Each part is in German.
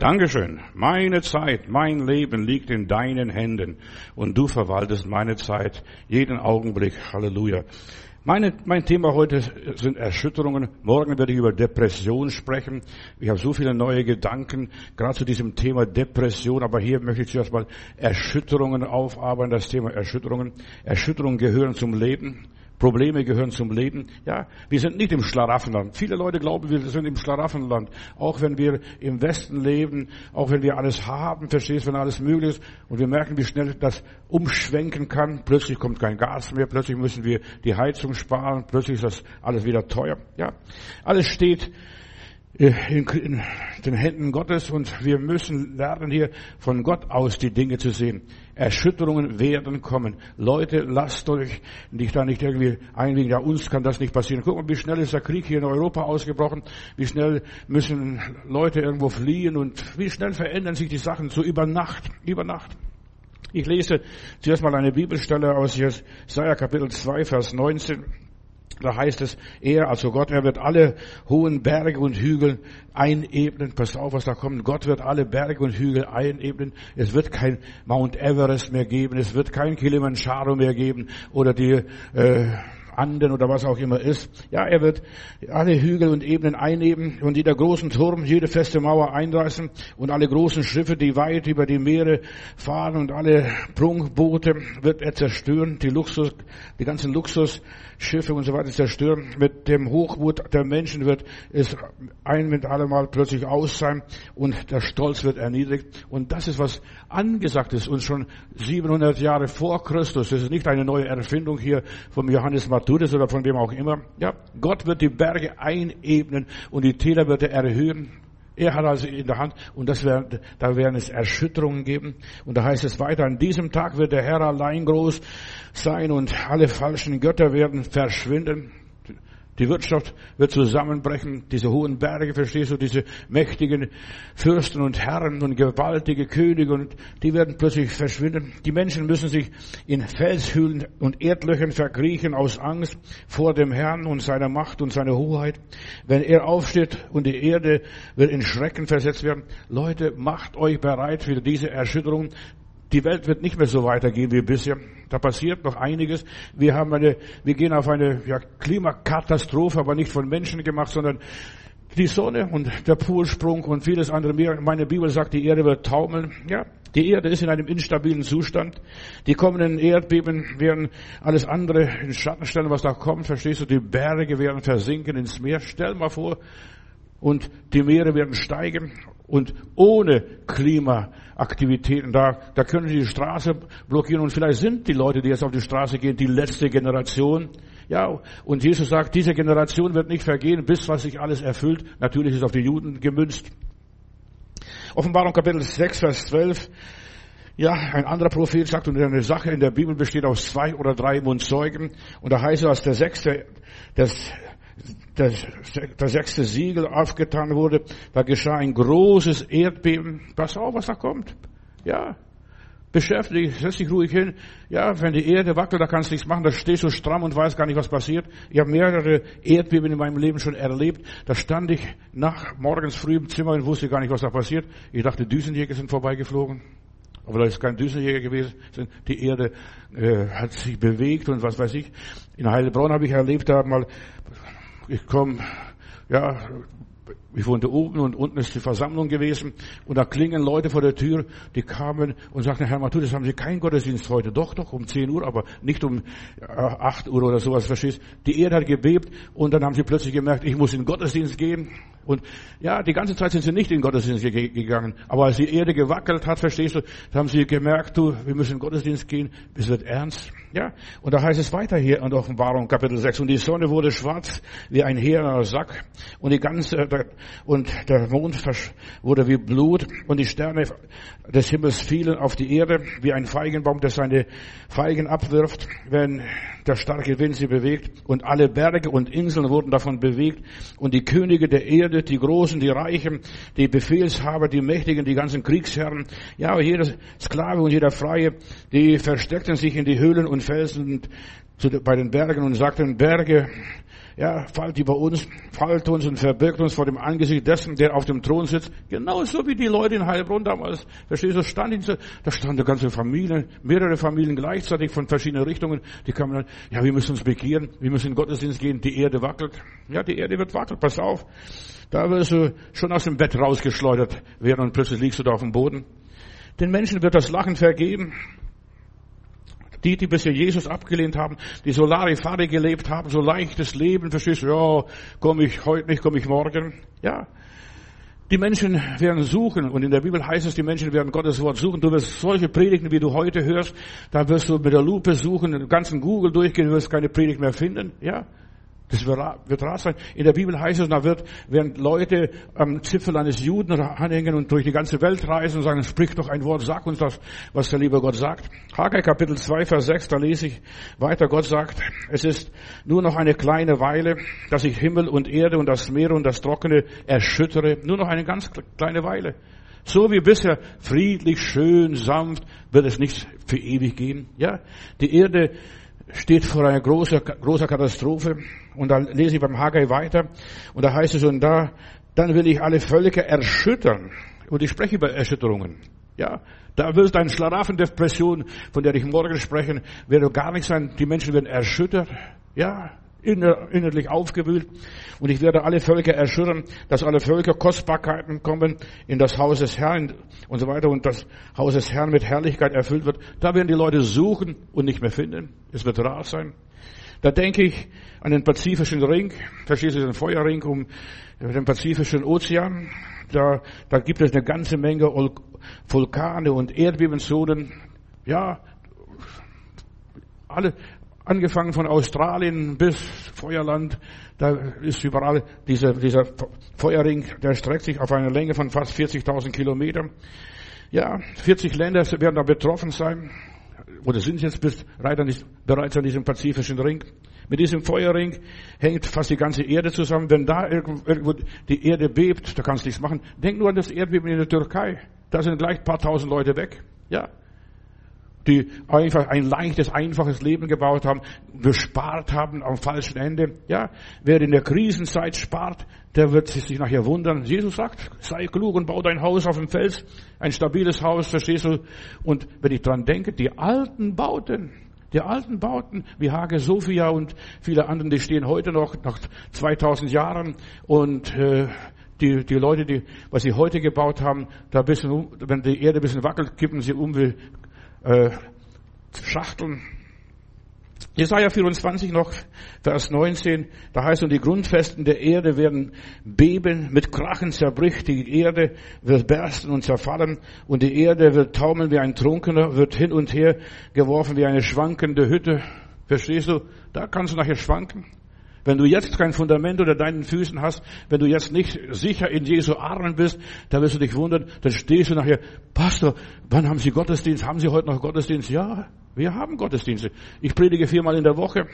Dankeschön. Meine Zeit, mein Leben liegt in deinen Händen und du verwaltest meine Zeit jeden Augenblick. Halleluja. Meine, mein Thema heute sind Erschütterungen. Morgen werde ich über Depression sprechen. Ich habe so viele neue Gedanken, gerade zu diesem Thema Depression. Aber hier möchte ich zuerst mal Erschütterungen aufarbeiten, das Thema Erschütterungen. Erschütterungen gehören zum Leben. Probleme gehören zum Leben. Ja, wir sind nicht im Schlaraffenland. Viele Leute glauben, wir sind im Schlaraffenland. Auch wenn wir im Westen leben, auch wenn wir alles haben, verstehst, wenn alles möglich ist. Und wir merken, wie schnell das umschwenken kann. Plötzlich kommt kein Gas mehr. Plötzlich müssen wir die Heizung sparen. Plötzlich ist das alles wieder teuer. Ja, alles steht in, in den Händen Gottes und wir müssen lernen hier von Gott aus die Dinge zu sehen. Erschütterungen werden kommen. Leute, lasst euch nicht da nicht irgendwie einlegen, ja uns kann das nicht passieren. Guck mal, wie schnell ist der Krieg hier in Europa ausgebrochen, wie schnell müssen Leute irgendwo fliehen und wie schnell verändern sich die Sachen so über Nacht, über Nacht. Ich lese zuerst mal eine Bibelstelle aus Jesaja Kapitel 2, Vers 19. Da heißt es, er, also Gott, er wird alle hohen Berge und Hügel einebnen. Passt auf, was da kommt. Gott wird alle Berge und Hügel einebnen. Es wird kein Mount Everest mehr geben. Es wird kein Kilimanjaro mehr geben oder die äh, Anden oder was auch immer ist. Ja, er wird alle Hügel und Ebenen einnehmen und jeder großen Turm, jede feste Mauer einreißen und alle großen Schiffe, die weit über die Meere fahren und alle Prunkboote wird er zerstören, die Luxus, die ganzen Luxusschiffe und so weiter zerstören. Mit dem Hochmut der Menschen wird es ein mit allemal plötzlich aus sein und der Stolz wird erniedrigt. Und das ist was angesagt ist und schon 700 Jahre vor Christus. Das ist nicht eine neue Erfindung hier vom Johannes Matthäus oder von wem auch immer. Ja, Gott wird die Berge einebnen und die Täler wird er erhöhen. Er hat also in der Hand, und das werden, da werden es Erschütterungen geben. Und da heißt es weiter, an diesem Tag wird der Herr allein groß sein und alle falschen Götter werden verschwinden. Die Wirtschaft wird zusammenbrechen, diese hohen Berge, verstehst du, diese mächtigen Fürsten und Herren und gewaltige Könige und die werden plötzlich verschwinden. Die Menschen müssen sich in Felshöhlen und Erdlöchern verkriechen aus Angst vor dem Herrn und seiner Macht und seiner Hoheit. Wenn er aufsteht und die Erde wird in Schrecken versetzt werden, Leute, macht euch bereit für diese Erschütterung. Die Welt wird nicht mehr so weitergehen wie bisher. Da passiert noch einiges. Wir haben eine, wir gehen auf eine ja, Klimakatastrophe, aber nicht von Menschen gemacht, sondern die Sonne und der Polsprung und vieles andere mehr. Meine Bibel sagt, die Erde wird taumeln. Ja, die Erde ist in einem instabilen Zustand. Die kommenden Erdbeben werden alles andere in Schatten stellen, was da kommt. Verstehst du? Die Berge werden versinken ins Meer. Stell mal vor, und die Meere werden steigen und ohne Klimaaktivitäten, da, da können sie die Straße blockieren und vielleicht sind die Leute, die jetzt auf die Straße gehen, die letzte Generation. Ja, und Jesus sagt, diese Generation wird nicht vergehen, bis was sich alles erfüllt. Natürlich ist auf die Juden gemünzt. Offenbarung Kapitel 6, Vers 12. Ja, ein anderer Prophet sagt, und eine Sache in der Bibel besteht aus zwei oder drei Mundzeugen. Und da heißt es, als der sechste, das das, das sechste Siegel aufgetan wurde, da geschah ein großes Erdbeben. Pass auf, was da kommt. Ja, beschäftigt, setz dich ruhig hin. Ja, wenn die Erde wackelt, da kannst du nichts machen, da stehst du stramm und weißt gar nicht, was passiert. Ich habe mehrere Erdbeben in meinem Leben schon erlebt. Da stand ich nach morgens früh im Zimmer und wusste gar nicht, was da passiert. Ich dachte, Düsenjäger sind vorbeigeflogen. Aber da ist kein Düsenjäger gewesen. Die Erde äh, hat sich bewegt und was weiß ich. In Heilbronn habe ich erlebt, da mal ich komme, ja, ich wohnte oben und unten ist die Versammlung gewesen und da klingen Leute vor der Tür, die kamen und sagten, Herr Matthäus, haben Sie keinen Gottesdienst heute? Doch, doch, um 10 Uhr, aber nicht um 8 Uhr oder sowas, verstehst? Die Erde hat gebebt und dann haben sie plötzlich gemerkt, ich muss in den Gottesdienst gehen. Und ja, die ganze Zeit sind sie nicht in den Gottesdienst gegangen. Aber als die Erde gewackelt hat, verstehst du, haben sie gemerkt, du, wir müssen in den Gottesdienst gehen, es wird ernst. Ja, und da heißt es weiter hier in Offenbarung Kapitel 6. Und die Sonne wurde schwarz wie ein heerender Sack und die ganze, und der Mond wurde wie Blut und die Sterne des Himmels fielen auf die Erde wie ein Feigenbaum, der seine Feigen abwirft, wenn der starke Wind sie bewegt. Und alle Berge und Inseln wurden davon bewegt. Und die Könige der Erde, die Großen, die Reichen, die Befehlshaber, die Mächtigen, die ganzen Kriegsherren, ja, jeder Sklave und jeder Freie, die versteckten sich in die Höhlen und Felsen bei den Bergen und sagt den Berge, ja, fallt über uns, fallt uns und verbirgt uns vor dem Angesicht dessen, der auf dem Thron sitzt. Genauso wie die Leute in Heilbronn damals. Verstehst du, stand in, da stand eine ganze Familie, mehrere Familien gleichzeitig von verschiedenen Richtungen. Die kamen dann, ja, wir müssen uns bekehren, wir müssen in Gottesdienst gehen, die Erde wackelt. Ja, die Erde wird wackelt, pass auf. Da wirst du schon aus dem Bett rausgeschleudert werden und plötzlich liegst du da auf dem Boden. Den Menschen wird das Lachen vergeben. Die, die bisher Jesus abgelehnt haben, die so Larifari gelebt haben, so leichtes Leben, verstehst du, ja, komme ich heute nicht, komme ich morgen. Ja. Die Menschen werden suchen, und in der Bibel heißt es, die Menschen werden Gottes Wort suchen. Du wirst solche Predigten, wie du heute hörst, da wirst du mit der Lupe suchen, den ganzen Google durchgehen, du wirst keine Predigt mehr finden. Ja. Das wird rar sein. In der Bibel heißt es, da wird, während Leute am Zipfel eines Juden anhängen und durch die ganze Welt reisen und sagen, sprich doch ein Wort, sag uns das, was der liebe Gott sagt. Haggai Kapitel 2, Vers 6, da lese ich weiter. Gott sagt, es ist nur noch eine kleine Weile, dass ich Himmel und Erde und das Meer und das Trockene erschüttere. Nur noch eine ganz kleine Weile. So wie bisher friedlich, schön, sanft, wird es nicht für ewig gehen. Ja, die Erde steht vor einer großen, großer Katastrophe. Und dann lese ich beim Haggai weiter. Und da heißt es, und da, dann will ich alle Völker erschüttern. Und ich spreche über Erschütterungen. Ja, da wird ein Schlaraffendepression, von der ich morgen sprechen, wird gar nicht sein. Die Menschen werden erschüttert. Ja, innerlich aufgewühlt. Und ich werde alle Völker erschüttern, dass alle Völker Kostbarkeiten kommen in das Haus des Herrn und so weiter und das Haus des Herrn mit Herrlichkeit erfüllt wird. Da werden die Leute suchen und nicht mehr finden. Es wird rar sein. Da denke ich an den Pazifischen Ring, verstehst du, den Feuerring um den Pazifischen Ozean. Da, da gibt es eine ganze Menge Vulkane und Erdbebenzonen. Ja, alle, angefangen von Australien bis Feuerland, da ist überall dieser, dieser Feuerring, der streckt sich auf eine Länge von fast 40.000 Kilometern. Ja, 40 Länder werden da betroffen sein, oder sind jetzt bereits an diesem pazifischen Ring. Mit diesem Feuerring hängt fast die ganze Erde zusammen. Wenn da irgendwo die Erde bebt, da kannst du nichts machen. Denk nur an das Erdbeben in der Türkei. Da sind gleich ein paar tausend Leute weg. Ja, die einfach ein leichtes, einfaches Leben gebaut haben, gespart haben am falschen Ende. Ja, wer in der Krisenzeit spart, der wird sich nachher wundern. Jesus sagt, sei klug und bau dein Haus auf dem Fels, ein stabiles Haus, verstehst du? Und wenn ich dran denke, die alten Bauten, die alten Bauten wie Hage Sophia und viele anderen, die stehen heute noch nach 2000 Jahren und äh, die, die Leute, die, was sie heute gebaut haben, da bisschen, wenn die Erde ein bisschen wackelt, kippen sie um wie äh, Schachteln. Jesaja 24 noch, Vers 19, da heißt und die Grundfesten der Erde werden beben, mit Krachen zerbricht, die Erde wird bersten und zerfallen und die Erde wird taumeln wie ein Trunkener, wird hin und her geworfen wie eine schwankende Hütte. Verstehst du? Da kannst du nachher schwanken. Wenn du jetzt kein Fundament unter deinen Füßen hast, wenn du jetzt nicht sicher in Jesu Armen bist, dann wirst du dich wundern, dann stehst du nachher, Pastor, wann haben Sie Gottesdienst? Haben Sie heute noch Gottesdienst? Ja, wir haben Gottesdienste. Ich predige viermal in der Woche.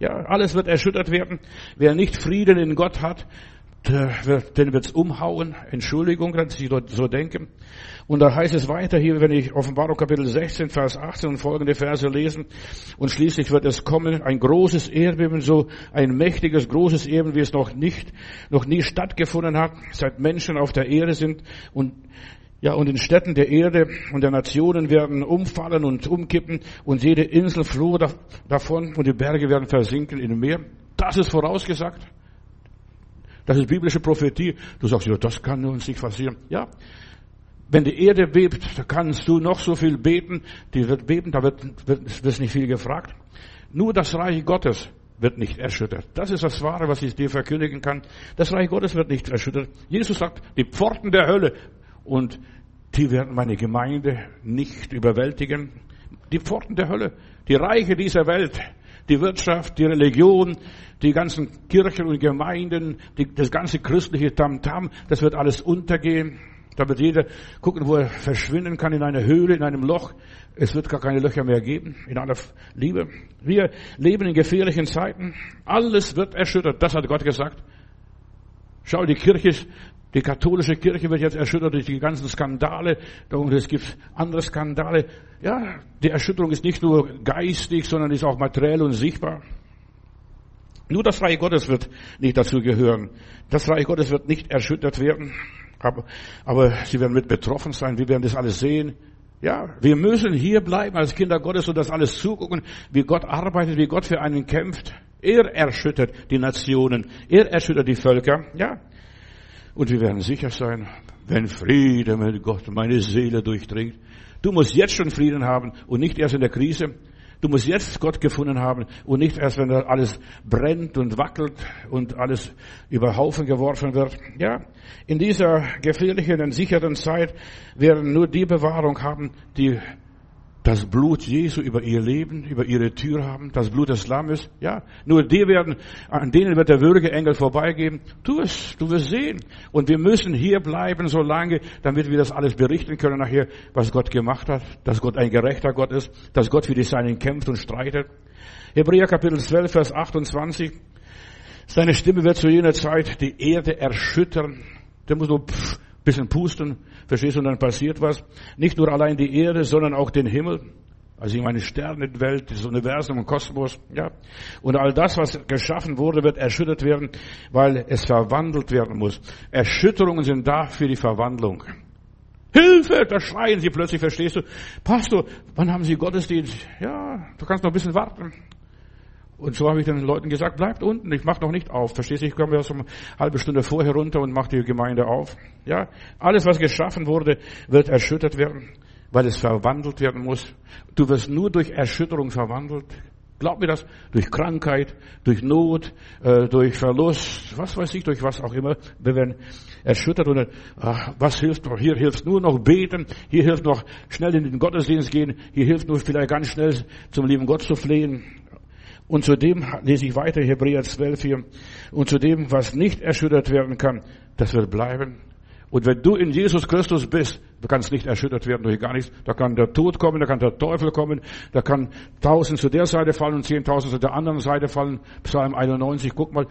Ja, alles wird erschüttert werden. Wer nicht Frieden in Gott hat, den wird's umhauen. Entschuldigung, dass ich so denke. Und da heißt es weiter hier, wenn ich Offenbarung Kapitel 16, Vers 18 und folgende Verse lesen. Und schließlich wird es kommen, ein großes Erdbeben, so ein mächtiges, großes Erdbeben, wie es noch nicht, noch nie stattgefunden hat, seit Menschen auf der Erde sind. Und ja, und in Städten der Erde und der Nationen werden umfallen und umkippen und jede Insel floh davon und die Berge werden versinken in Meer. Das ist vorausgesagt. Das ist biblische Prophetie. Du sagst, ja, das kann uns nicht passieren. Ja. Wenn die Erde bebt, kannst du noch so viel beten. Die wird beben, da wird, wird, wird nicht viel gefragt. Nur das Reich Gottes wird nicht erschüttert. Das ist das Wahre, was ich dir verkündigen kann. Das Reich Gottes wird nicht erschüttert. Jesus sagt, die Pforten der Hölle und die werden meine Gemeinde nicht überwältigen. Die Pforten der Hölle, die Reiche dieser Welt, die Wirtschaft, die Religion, die ganzen Kirchen und Gemeinden, die, das ganze christliche Tamtam, das wird alles untergehen. Da wird jeder gucken, wo er verschwinden kann in einer Höhle, in einem Loch. Es wird gar keine Löcher mehr geben, in aller Liebe. Wir leben in gefährlichen Zeiten. Alles wird erschüttert. Das hat Gott gesagt. Schau, die Kirche, Die katholische Kirche wird jetzt erschüttert durch die ganzen Skandale und es gibt andere Skandale. Ja, die Erschütterung ist nicht nur geistig, sondern ist auch materiell und sichtbar. Nur das Reich Gottes wird nicht dazu gehören. Das Reich Gottes wird nicht erschüttert werden. Aber, aber sie werden mit betroffen sein. Wir werden das alles sehen. Ja, wir müssen hier bleiben als Kinder Gottes und das alles zugucken, wie Gott arbeitet, wie Gott für einen kämpft. Er erschüttert die Nationen. Er erschüttert die Völker. Ja. Und wir werden sicher sein, wenn Friede mit Gott meine Seele durchdringt. Du musst jetzt schon Frieden haben und nicht erst in der Krise. Du musst jetzt Gott gefunden haben und nicht erst, wenn alles brennt und wackelt und alles über Haufen geworfen wird. Ja, in dieser gefährlichen und sicheren Zeit werden nur die Bewahrung haben, die das Blut Jesu über ihr Leben, über ihre Tür haben, das Blut des Lammes, ja. Nur die werden, an denen wird der würdige Engel vorbeigehen. Tu es, du wirst sehen. Und wir müssen hier bleiben so lange, damit wir das alles berichten können nachher, was Gott gemacht hat, dass Gott ein gerechter Gott ist, dass Gott für die Seinen kämpft und streitet. Hebräer Kapitel 12, Vers 28. Seine Stimme wird zu jener Zeit die Erde erschüttern. Der muss nur pff, bisschen pusten Verstehst du? Und dann passiert was. Nicht nur allein die Erde, sondern auch den Himmel. Also ich meine Sternenwelt, das Universum und Kosmos, ja. Und all das, was geschaffen wurde, wird erschüttert werden, weil es verwandelt werden muss. Erschütterungen sind da für die Verwandlung. Hilfe! Da schreien sie plötzlich, verstehst du? Pastor, wann haben Sie Gottesdienst? Ja, du kannst noch ein bisschen warten. Und so habe ich den Leuten gesagt, bleibt unten, ich mache noch nicht auf. Verstehst du, ich komme ja so eine halbe Stunde vorher runter und mache die Gemeinde auf. Ja, alles, was geschaffen wurde, wird erschüttert werden, weil es verwandelt werden muss. Du wirst nur durch Erschütterung verwandelt. Glaub mir das, durch Krankheit, durch Not, äh, durch Verlust, was weiß ich, durch was auch immer. Wir werden erschüttert und ach, was hilft noch? Hier hilft nur noch beten, hier hilft noch schnell in den Gottesdienst gehen, hier hilft nur vielleicht ganz schnell zum lieben Gott zu flehen. Und zu dem lese ich weiter Hebräer 12 hier. Und zu dem, was nicht erschüttert werden kann, das wird bleiben. Und wenn du in Jesus Christus bist, du kannst nicht erschüttert werden durch gar nichts. Da kann der Tod kommen, da kann der Teufel kommen, da kann tausend zu der Seite fallen und zehntausend zu der anderen Seite fallen. Psalm 91, guck mal,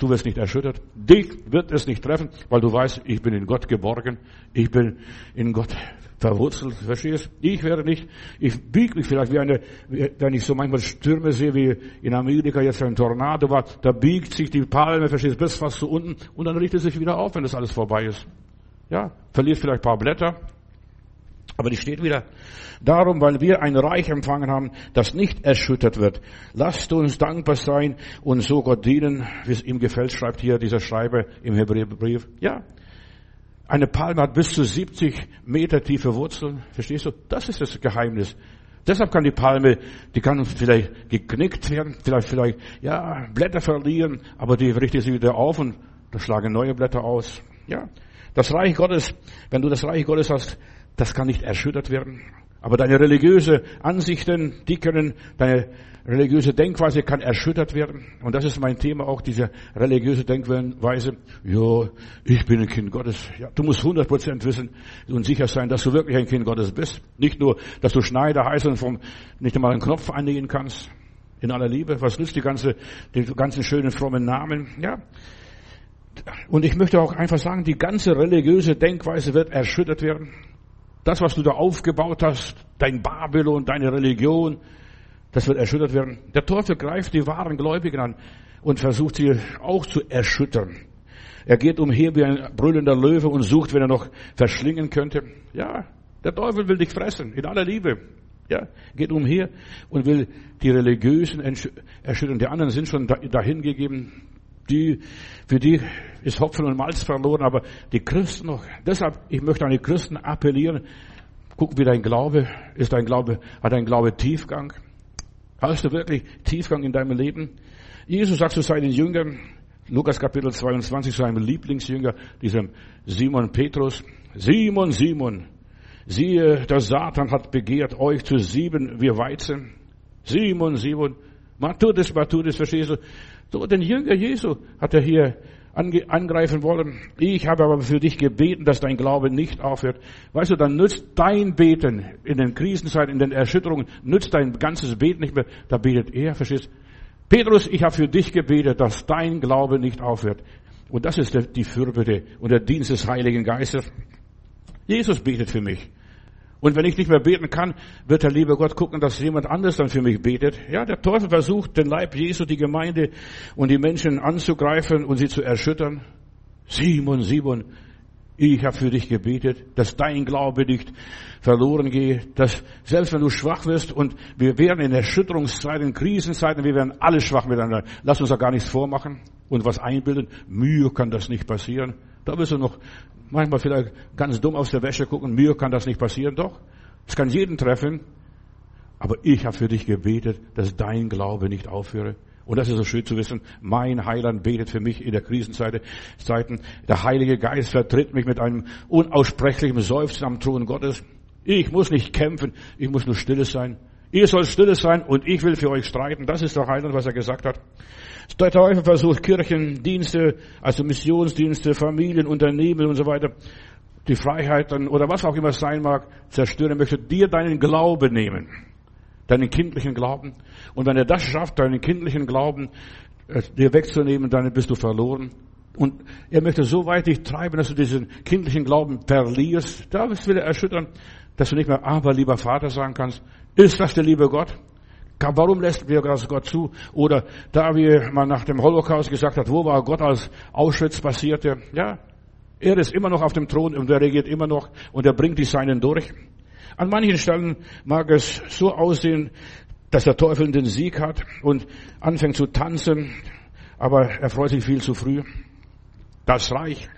du wirst nicht erschüttert. Dich wird es nicht treffen, weil du weißt, ich bin in Gott geborgen, ich bin in Gott verwurzelt, verstehst? Ich werde nicht, ich biege mich vielleicht wie eine, wenn ich so manchmal Stürme sehe, wie in Amerika jetzt ein Tornado war, da biegt sich die Palme, verstehst, bis fast zu unten und dann richtet sich wieder auf, wenn das alles vorbei ist. Ja, verliert vielleicht ein paar Blätter, aber die steht wieder. Darum, weil wir ein Reich empfangen haben, das nicht erschüttert wird. Lasst uns dankbar sein und so Gott dienen, wie es ihm gefällt, schreibt hier dieser Schreiber im Hebräerbrief. Ja, eine Palme hat bis zu 70 Meter tiefe Wurzeln. Verstehst du? Das ist das Geheimnis. Deshalb kann die Palme, die kann vielleicht geknickt werden, vielleicht, vielleicht, ja, Blätter verlieren, aber die richtet sich wieder auf und da schlagen neue Blätter aus. Ja. Das Reich Gottes, wenn du das Reich Gottes hast, das kann nicht erschüttert werden. Aber deine religiöse Ansichten, die können, deine religiöse Denkweise kann erschüttert werden. Und das ist mein Thema auch, diese religiöse Denkweise. Ja, ich bin ein Kind Gottes. Ja, du musst 100% wissen und sicher sein, dass du wirklich ein Kind Gottes bist. Nicht nur, dass du Schneider heißt und vom, nicht einmal einen Knopf einlegen kannst. In aller Liebe. Was nützt die ganze, die ganzen schönen frommen Namen? Ja. Und ich möchte auch einfach sagen, die ganze religiöse Denkweise wird erschüttert werden. Das, was du da aufgebaut hast, dein Babylon, deine Religion, das wird erschüttert werden. Der Teufel greift die wahren Gläubigen an und versucht sie auch zu erschüttern. Er geht umher wie ein brüllender Löwe und sucht, wenn er noch verschlingen könnte. Ja, der Teufel will dich fressen, in aller Liebe. Ja, geht umher und will die Religiösen erschüttern. Die anderen sind schon dahingegeben. Die, für die ist Hopfen und Malz verloren, aber die Christen noch. Deshalb, ich möchte an die Christen appellieren. Guck, wie dein Glaube ist. Dein Glaube, hat dein Glaube Tiefgang? Hast du wirklich Tiefgang in deinem Leben? Jesus sagt zu seinen Jüngern, Lukas Kapitel 22, zu seinem Lieblingsjünger, diesem Simon Petrus, Simon, Simon, siehe, der Satan hat begehrt, euch zu sieben wie Weizen. Simon, Simon, man tut verstehst du? So, den Jünger Jesu hat er hier angreifen wollen. Ich habe aber für dich gebeten, dass dein Glaube nicht aufhört. Weißt du, dann nützt dein Beten in den Krisenzeiten, in den Erschütterungen, nützt dein ganzes Beten nicht mehr. Da betet er, verstehst? Petrus, ich habe für dich gebetet, dass dein Glaube nicht aufhört. Und das ist die Fürbitte und der Dienst des Heiligen Geistes. Jesus betet für mich. Und wenn ich nicht mehr beten kann, wird der liebe Gott gucken, dass jemand anderes dann für mich betet. Ja, der Teufel versucht, den Leib Jesu, die Gemeinde und die Menschen anzugreifen und sie zu erschüttern. Simon, Simon, ich habe für dich gebetet, dass dein Glaube nicht verloren geht, dass selbst wenn du schwach wirst und wir werden in Erschütterungszeiten, Krisenzeiten, wir werden alle schwach miteinander. Lass uns da gar nichts vormachen und was einbilden. Mühe kann das nicht passieren. Da wirst du noch manchmal vielleicht ganz dumm aus der Wäsche gucken. Mir kann das nicht passieren. Doch, es kann jeden treffen. Aber ich habe für dich gebetet, dass dein Glaube nicht aufhöre. Und das ist so schön zu wissen. Mein Heiland betet für mich in der Krisenzeit. Der Heilige Geist vertritt mich mit einem unaussprechlichen Seufzen am Thron Gottes. Ich muss nicht kämpfen. Ich muss nur stille sein. Ihr sollt stille sein und ich will für euch streiten. Das ist der Heiland, was er gesagt hat. Der Teufel versucht Kirchendienste, also Missionsdienste, Familien, Unternehmen und so weiter, die Freiheiten oder was auch immer es sein mag, zerstören möchte, dir deinen Glauben nehmen. Deinen kindlichen Glauben. Und wenn er das schafft, deinen kindlichen Glauben äh, dir wegzunehmen, dann bist du verloren. Und er möchte so weit dich treiben, dass du diesen kindlichen Glauben verlierst. Da will er erschüttern, dass du nicht mehr aber lieber Vater sagen kannst. Ist das der liebe Gott? Warum lässt wir das Gott zu? Oder da wie man nach dem Holocaust gesagt hat, wo war Gott als Auschwitz passierte? Ja, er ist immer noch auf dem Thron und er regiert immer noch und er bringt die Seinen durch. An manchen Stellen mag es so aussehen, dass der Teufel den Sieg hat und anfängt zu tanzen, aber er freut sich viel zu früh. Das Reich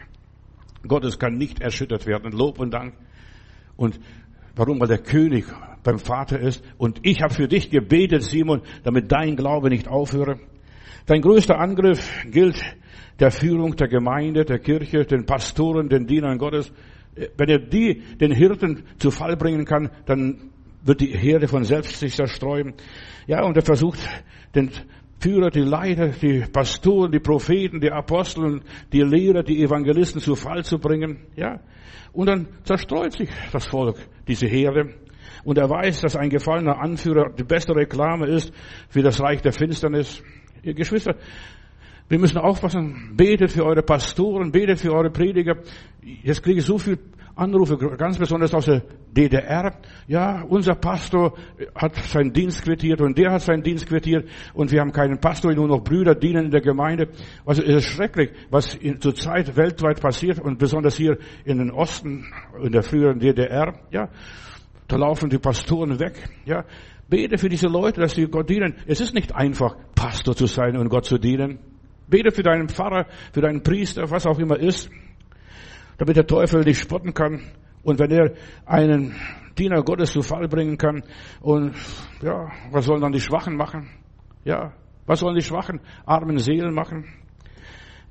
Gottes kann nicht erschüttert werden. Lob und Dank. Und warum? Weil der König beim Vater ist. Und ich habe für dich gebetet, Simon, damit dein Glaube nicht aufhöre. Dein größter Angriff gilt der Führung der Gemeinde, der Kirche, den Pastoren, den Dienern Gottes. Wenn er die, den Hirten zu Fall bringen kann, dann wird die Herde von selbst sich zerstreuen. Ja, und er versucht, den Führer, die Leiter, die Pastoren, die Propheten, die Aposteln, die Lehrer, die Evangelisten zu Fall zu bringen. Ja, und dann zerstreut sich das Volk, diese Herde. Und er weiß, dass ein gefallener Anführer die beste Reklame ist für das Reich der Finsternis. Ihr Geschwister, wir müssen aufpassen. Betet für eure Pastoren, betet für eure Prediger. Jetzt kriege ich so viel Anrufe, ganz besonders aus der DDR. Ja, unser Pastor hat seinen Dienst quittiert und der hat seinen Dienst quittiert und wir haben keinen Pastor, nur noch Brüder dienen in der Gemeinde. Also es ist schrecklich, was zurzeit weltweit passiert und besonders hier in den Osten, in der früheren DDR. Ja, da laufen die Pastoren weg. Ja, bete für diese Leute, dass sie Gott dienen. Es ist nicht einfach, Pastor zu sein und Gott zu dienen. Bete für deinen Pfarrer, für deinen Priester, was auch immer ist, damit der Teufel dich spotten kann. Und wenn er einen Diener Gottes zu Fall bringen kann, und ja, was sollen dann die Schwachen machen? Ja, was sollen die schwachen, armen Seelen machen?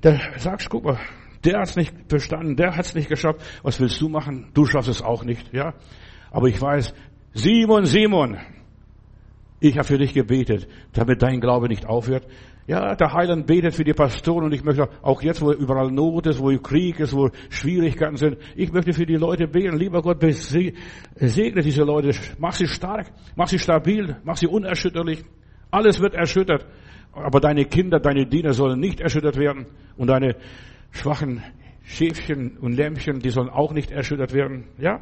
Der sagst, guck mal, der hat's nicht verstanden, der hat's nicht geschafft. Was willst du machen? Du schaffst es auch nicht, ja? Aber ich weiß, Simon, Simon, ich habe für dich gebetet, damit dein Glaube nicht aufhört. Ja, der Heiland betet für die Pastoren und ich möchte auch jetzt, wo überall Not ist, wo Krieg ist, wo Schwierigkeiten sind, ich möchte für die Leute beten. Lieber Gott, segne diese Leute, mach sie stark, mach sie stabil, mach sie unerschütterlich. Alles wird erschüttert. Aber deine Kinder, deine Diener sollen nicht erschüttert werden und deine schwachen Schäfchen und Lämpchen, die sollen auch nicht erschüttert werden. Ja?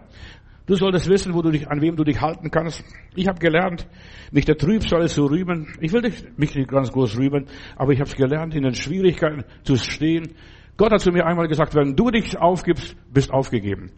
Du solltest wissen, wo du dich, an wem du dich halten kannst. Ich habe gelernt, mich der Trübsal zu rühmen. Ich will nicht, mich nicht ganz groß rühmen, aber ich habe gelernt, in den Schwierigkeiten zu stehen. Gott hat zu mir einmal gesagt, wenn du dich aufgibst, bist aufgegeben.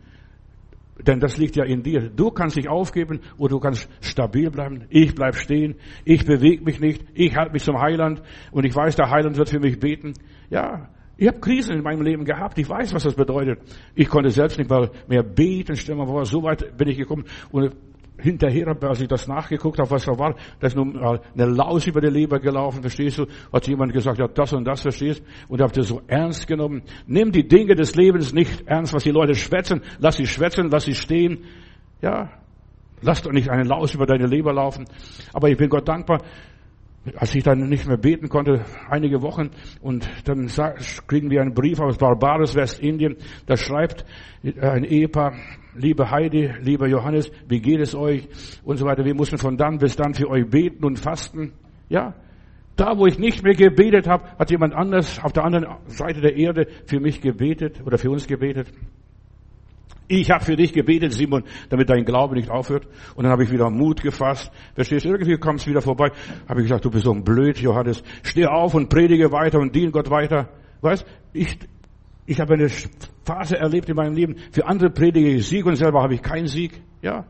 Denn das liegt ja in dir. Du kannst dich aufgeben oder du kannst stabil bleiben. Ich bleib stehen. Ich bewege mich nicht. Ich halte mich zum Heiland. Und ich weiß, der Heiland wird für mich beten. Ja, ich habe Krisen in meinem Leben gehabt. Ich weiß, was das bedeutet. Ich konnte selbst nicht mehr beten. Stell mal vor, so weit bin ich gekommen. Und hinterher, als ich das nachgeguckt habe, was da war, da ist nun eine Laus über die Leber gelaufen, verstehst du? Hat jemand gesagt, ja, das und das, verstehst Und habt ihr so ernst genommen. Nimm die Dinge des Lebens nicht ernst, was die Leute schwätzen. Lass sie schwätzen, lass sie stehen. Ja, lass doch nicht eine Laus über deine Leber laufen. Aber ich bin Gott dankbar, als ich dann nicht mehr beten konnte, einige Wochen, und dann kriegen wir einen Brief aus Barbados, Westindien, da schreibt ein Ehepaar, liebe Heidi, lieber Johannes, wie geht es euch? Und so weiter. Wir mussten von dann bis dann für euch beten und fasten. Ja. Da, wo ich nicht mehr gebetet habe, hat jemand anders auf der anderen Seite der Erde für mich gebetet oder für uns gebetet. Ich habe für dich gebetet, Simon, damit dein Glaube nicht aufhört. Und dann habe ich wieder Mut gefasst. Verstehst du? Irgendwie kam wieder vorbei. Habe ich gesagt, du bist so ein blöd, Johannes. Steh auf und predige weiter und dien Gott weiter. Weißt, ich, ich habe eine Phase erlebt in meinem Leben. Für andere predige ich Sieg und selber habe ich keinen Sieg. Ja.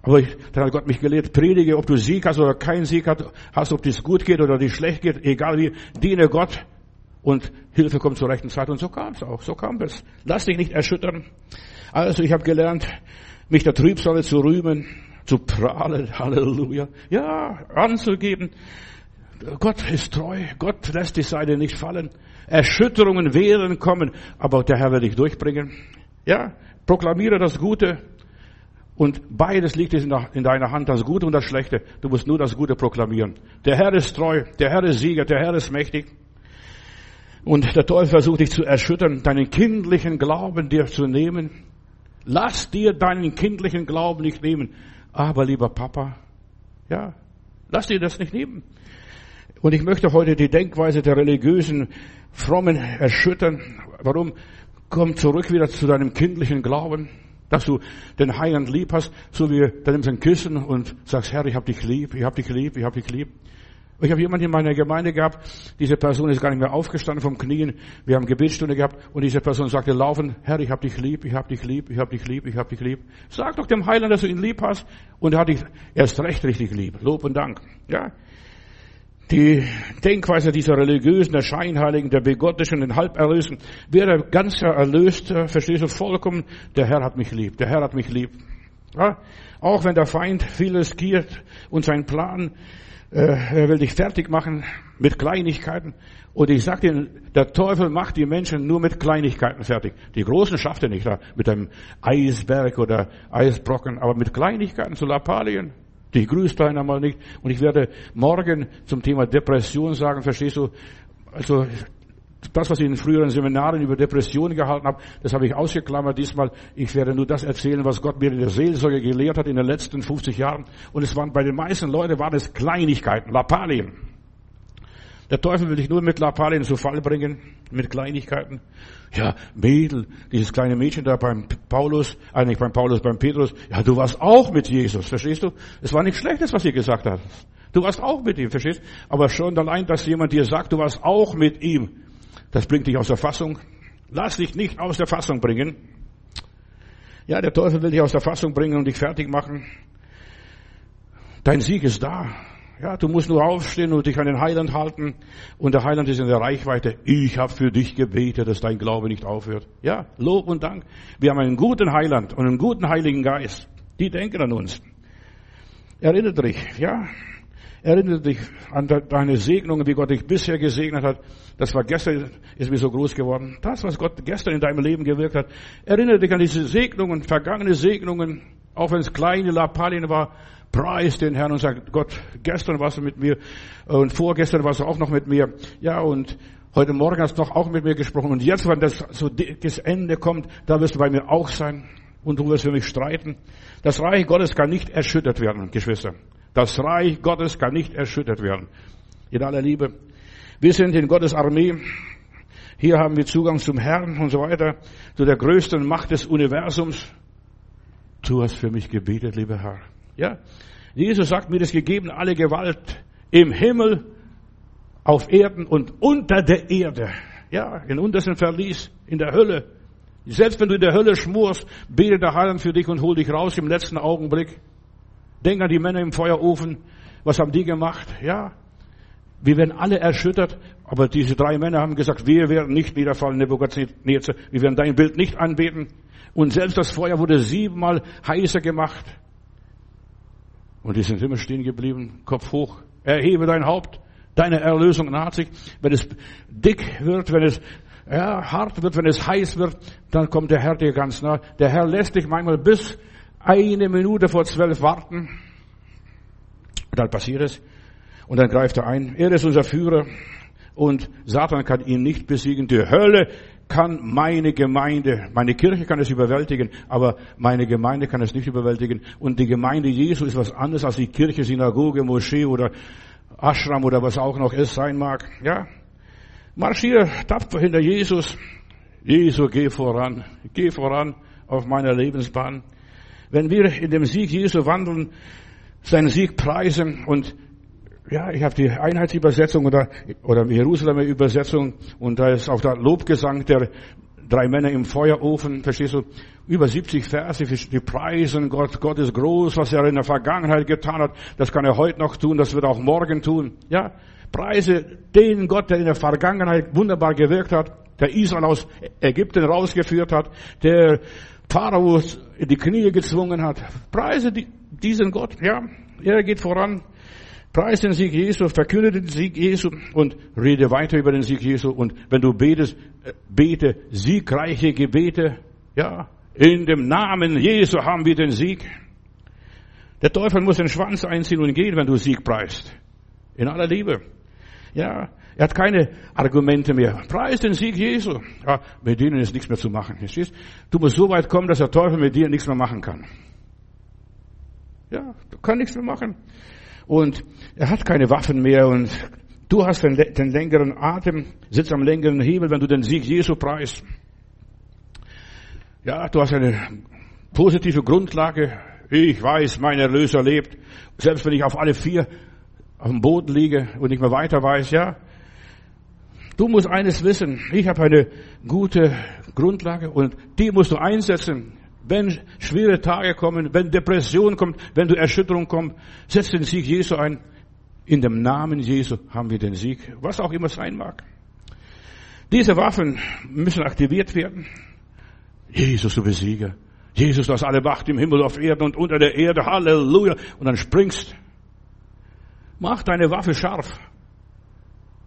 Aber ich, dann hat Gott mich gelehrt, predige, ob du Sieg hast oder keinen Sieg hast, ob das gut geht oder dir schlecht geht, egal wie, diene Gott und Hilfe kommt zur rechten Zeit. Und so kam es auch, so kam es. Lass dich nicht erschüttern. Also ich habe gelernt, mich der Trübsale zu rühmen, zu prahlen, Halleluja, ja, anzugeben. Gott ist treu, Gott lässt die Seite nicht fallen. Erschütterungen werden kommen, aber der Herr wird dich durchbringen. Ja, proklamiere das Gute. Und beides liegt in deiner Hand, das Gute und das Schlechte. Du musst nur das Gute proklamieren. Der Herr ist treu, der Herr ist Sieger, der Herr ist mächtig. Und der Teufel versucht dich zu erschüttern, deinen kindlichen Glauben dir zu nehmen. Lass dir deinen kindlichen Glauben nicht nehmen. Aber lieber Papa, ja, lass dir das nicht nehmen. Und ich möchte heute die Denkweise der religiösen Frommen erschüttern. Warum? Komm zurück wieder zu deinem kindlichen Glauben, dass du den Heiland lieb hast, so wie du nimmst ein Kissen und sagst, Herr, ich hab dich lieb, ich hab dich lieb, ich hab dich lieb. Ich habe jemanden in meiner Gemeinde gehabt, diese Person ist gar nicht mehr aufgestanden vom Knien. Wir haben Gebetsstunde gehabt und diese Person sagte laufen, Herr, ich hab dich lieb, ich hab dich lieb, ich hab dich lieb, ich hab dich lieb. Sag doch dem Heiland, dass du ihn lieb hast und er hat dich erst recht richtig lieb. Lob und Dank. Ja. Die Denkweise dieser religiösen, der Scheinheiligen, der Begottischen, den Halberlösten, wäre ganz erlöst, verstehst du vollkommen, der Herr hat mich lieb, der Herr hat mich lieb. Ja? Auch wenn der Feind viel riskiert und sein Plan er will dich fertig machen mit Kleinigkeiten. Und ich sage dir, der Teufel macht die Menschen nur mit Kleinigkeiten fertig. Die Großen schafft er nicht, da, mit einem Eisberg oder Eisbrocken, aber mit Kleinigkeiten zu Lappalien. Die grüßt einer mal nicht. Und ich werde morgen zum Thema Depression sagen, verstehst du? Also das, was ich in früheren Seminaren über Depressionen gehalten habe, das habe ich ausgeklammert diesmal. Ich werde nur das erzählen, was Gott mir in der Seelsorge gelehrt hat in den letzten 50 Jahren. Und es waren bei den meisten Leuten waren es Kleinigkeiten, Lappalien. Der Teufel will dich nur mit Lappalien zu Fall bringen, mit Kleinigkeiten. Ja, Mädel, dieses kleine Mädchen da beim Paulus, eigentlich beim Paulus, beim Petrus. Ja, du warst auch mit Jesus, verstehst du? Es war nichts Schlechtes, was ihr gesagt hat. Du warst auch mit ihm, verstehst? Aber schon allein, dass jemand dir sagt, du warst auch mit ihm, das bringt dich aus der Fassung. Lass dich nicht aus der Fassung bringen. Ja, der Teufel will dich aus der Fassung bringen und dich fertig machen. Dein Sieg ist da. Ja, du musst nur aufstehen und dich an den Heiland halten. Und der Heiland ist in der Reichweite. Ich habe für dich gebetet, dass dein Glaube nicht aufhört. Ja, Lob und Dank. Wir haben einen guten Heiland und einen guten Heiligen Geist. Die denken an uns. Erinnert dich, ja. Erinnere dich an deine Segnungen, wie Gott dich bisher gesegnet hat. Das war gestern, ist mir so groß geworden. Das, was Gott gestern in deinem Leben gewirkt hat. Erinnere dich an diese Segnungen, vergangene Segnungen, auch wenn es kleine Lappalien war. Preis den Herrn und sag, Gott, gestern warst du mit mir und vorgestern warst du auch noch mit mir. Ja, und heute Morgen hast du noch auch mit mir gesprochen. Und jetzt, wenn das so das Ende kommt, da wirst du bei mir auch sein und du wirst für mich streiten. Das Reich Gottes kann nicht erschüttert werden, Geschwister. Das Reich Gottes kann nicht erschüttert werden. In aller Liebe. Wir sind in Gottes Armee. Hier haben wir Zugang zum Herrn und so weiter, zu der größten Macht des Universums. Du hast für mich gebetet, lieber Herr. Ja? Jesus sagt mir, es gegeben alle Gewalt im Himmel, auf Erden und unter der Erde. Ja, in untersten Verlies, in der Hölle. Selbst wenn du in der Hölle schmurst, betet der Heiland für dich und hol dich raus im letzten Augenblick. Denk an die Männer im Feuerofen. Was haben die gemacht? Ja. Wir werden alle erschüttert, aber diese drei Männer haben gesagt, wir werden nicht niederfallen, Nebuchadnezzar. Wir werden dein Bild nicht anbeten. Und selbst das Feuer wurde siebenmal heißer gemacht. Und die sind immer stehen geblieben, Kopf hoch. Erhebe dein Haupt. Deine Erlösung naht sich. Wenn es dick wird, wenn es ja, hart wird, wenn es heiß wird, dann kommt der Herr dir ganz nah. Der Herr lässt dich manchmal bis eine Minute vor zwölf warten. Dann passiert es. Und dann greift er ein. Er ist unser Führer. Und Satan kann ihn nicht besiegen. Die Hölle kann meine Gemeinde, meine Kirche kann es überwältigen, aber meine Gemeinde kann es nicht überwältigen. Und die Gemeinde Jesu ist was anderes als die Kirche, Synagoge, Moschee oder Ashram oder was auch noch es sein mag. Ja, marschiere tapfer hinter Jesus. Jesus, geh voran, geh voran auf meiner Lebensbahn. Wenn wir in dem Sieg Jesu wandeln, seinen Sieg preisen und ja, ich habe die Einheitsübersetzung oder, oder Jerusalemer Übersetzung und da ist auch der Lobgesang der drei Männer im Feuerofen, verstehst du? Über 70 Verse, die preisen Gott. Gott ist groß, was er in der Vergangenheit getan hat. Das kann er heute noch tun, das wird er auch morgen tun. Ja, preise den Gott, der in der Vergangenheit wunderbar gewirkt hat, der Israel aus Ägypten rausgeführt hat, der Pharao in die Knie gezwungen hat. Preise diesen Gott, ja. Er geht voran. Preis den Sieg Jesu, verkünde den Sieg Jesu und rede weiter über den Sieg Jesu. Und wenn du betest, äh, bete siegreiche Gebete. Ja, in dem Namen Jesu haben wir den Sieg. Der Teufel muss den Schwanz einziehen und gehen, wenn du Sieg preist. In aller Liebe. Ja, er hat keine Argumente mehr. Preis den Sieg Jesu. Ja, mit denen ist nichts mehr zu machen. Du musst so weit kommen, dass der Teufel mit dir nichts mehr machen kann. Ja, du kannst nichts mehr machen und er hat keine Waffen mehr und du hast den, den längeren Atem, sitzt am längeren Hebel, wenn du den Sieg Jesu preist. Ja, du hast eine positive Grundlage. Ich weiß, mein Erlöser lebt. Selbst wenn ich auf alle vier auf dem Boden liege und nicht mehr weiter weiß, ja. Du musst eines wissen. Ich habe eine gute Grundlage und die musst du einsetzen. Wenn schwere Tage kommen, wenn Depression kommt, wenn du Erschütterung kommt, setz den Sieg Jesu ein. In dem Namen Jesu haben wir den Sieg, was auch immer sein mag. Diese Waffen müssen aktiviert werden. Jesus, du Besieger. Jesus, du hast alle Macht im Himmel, auf Erden und unter der Erde. Halleluja. Und dann springst. Mach deine Waffe scharf.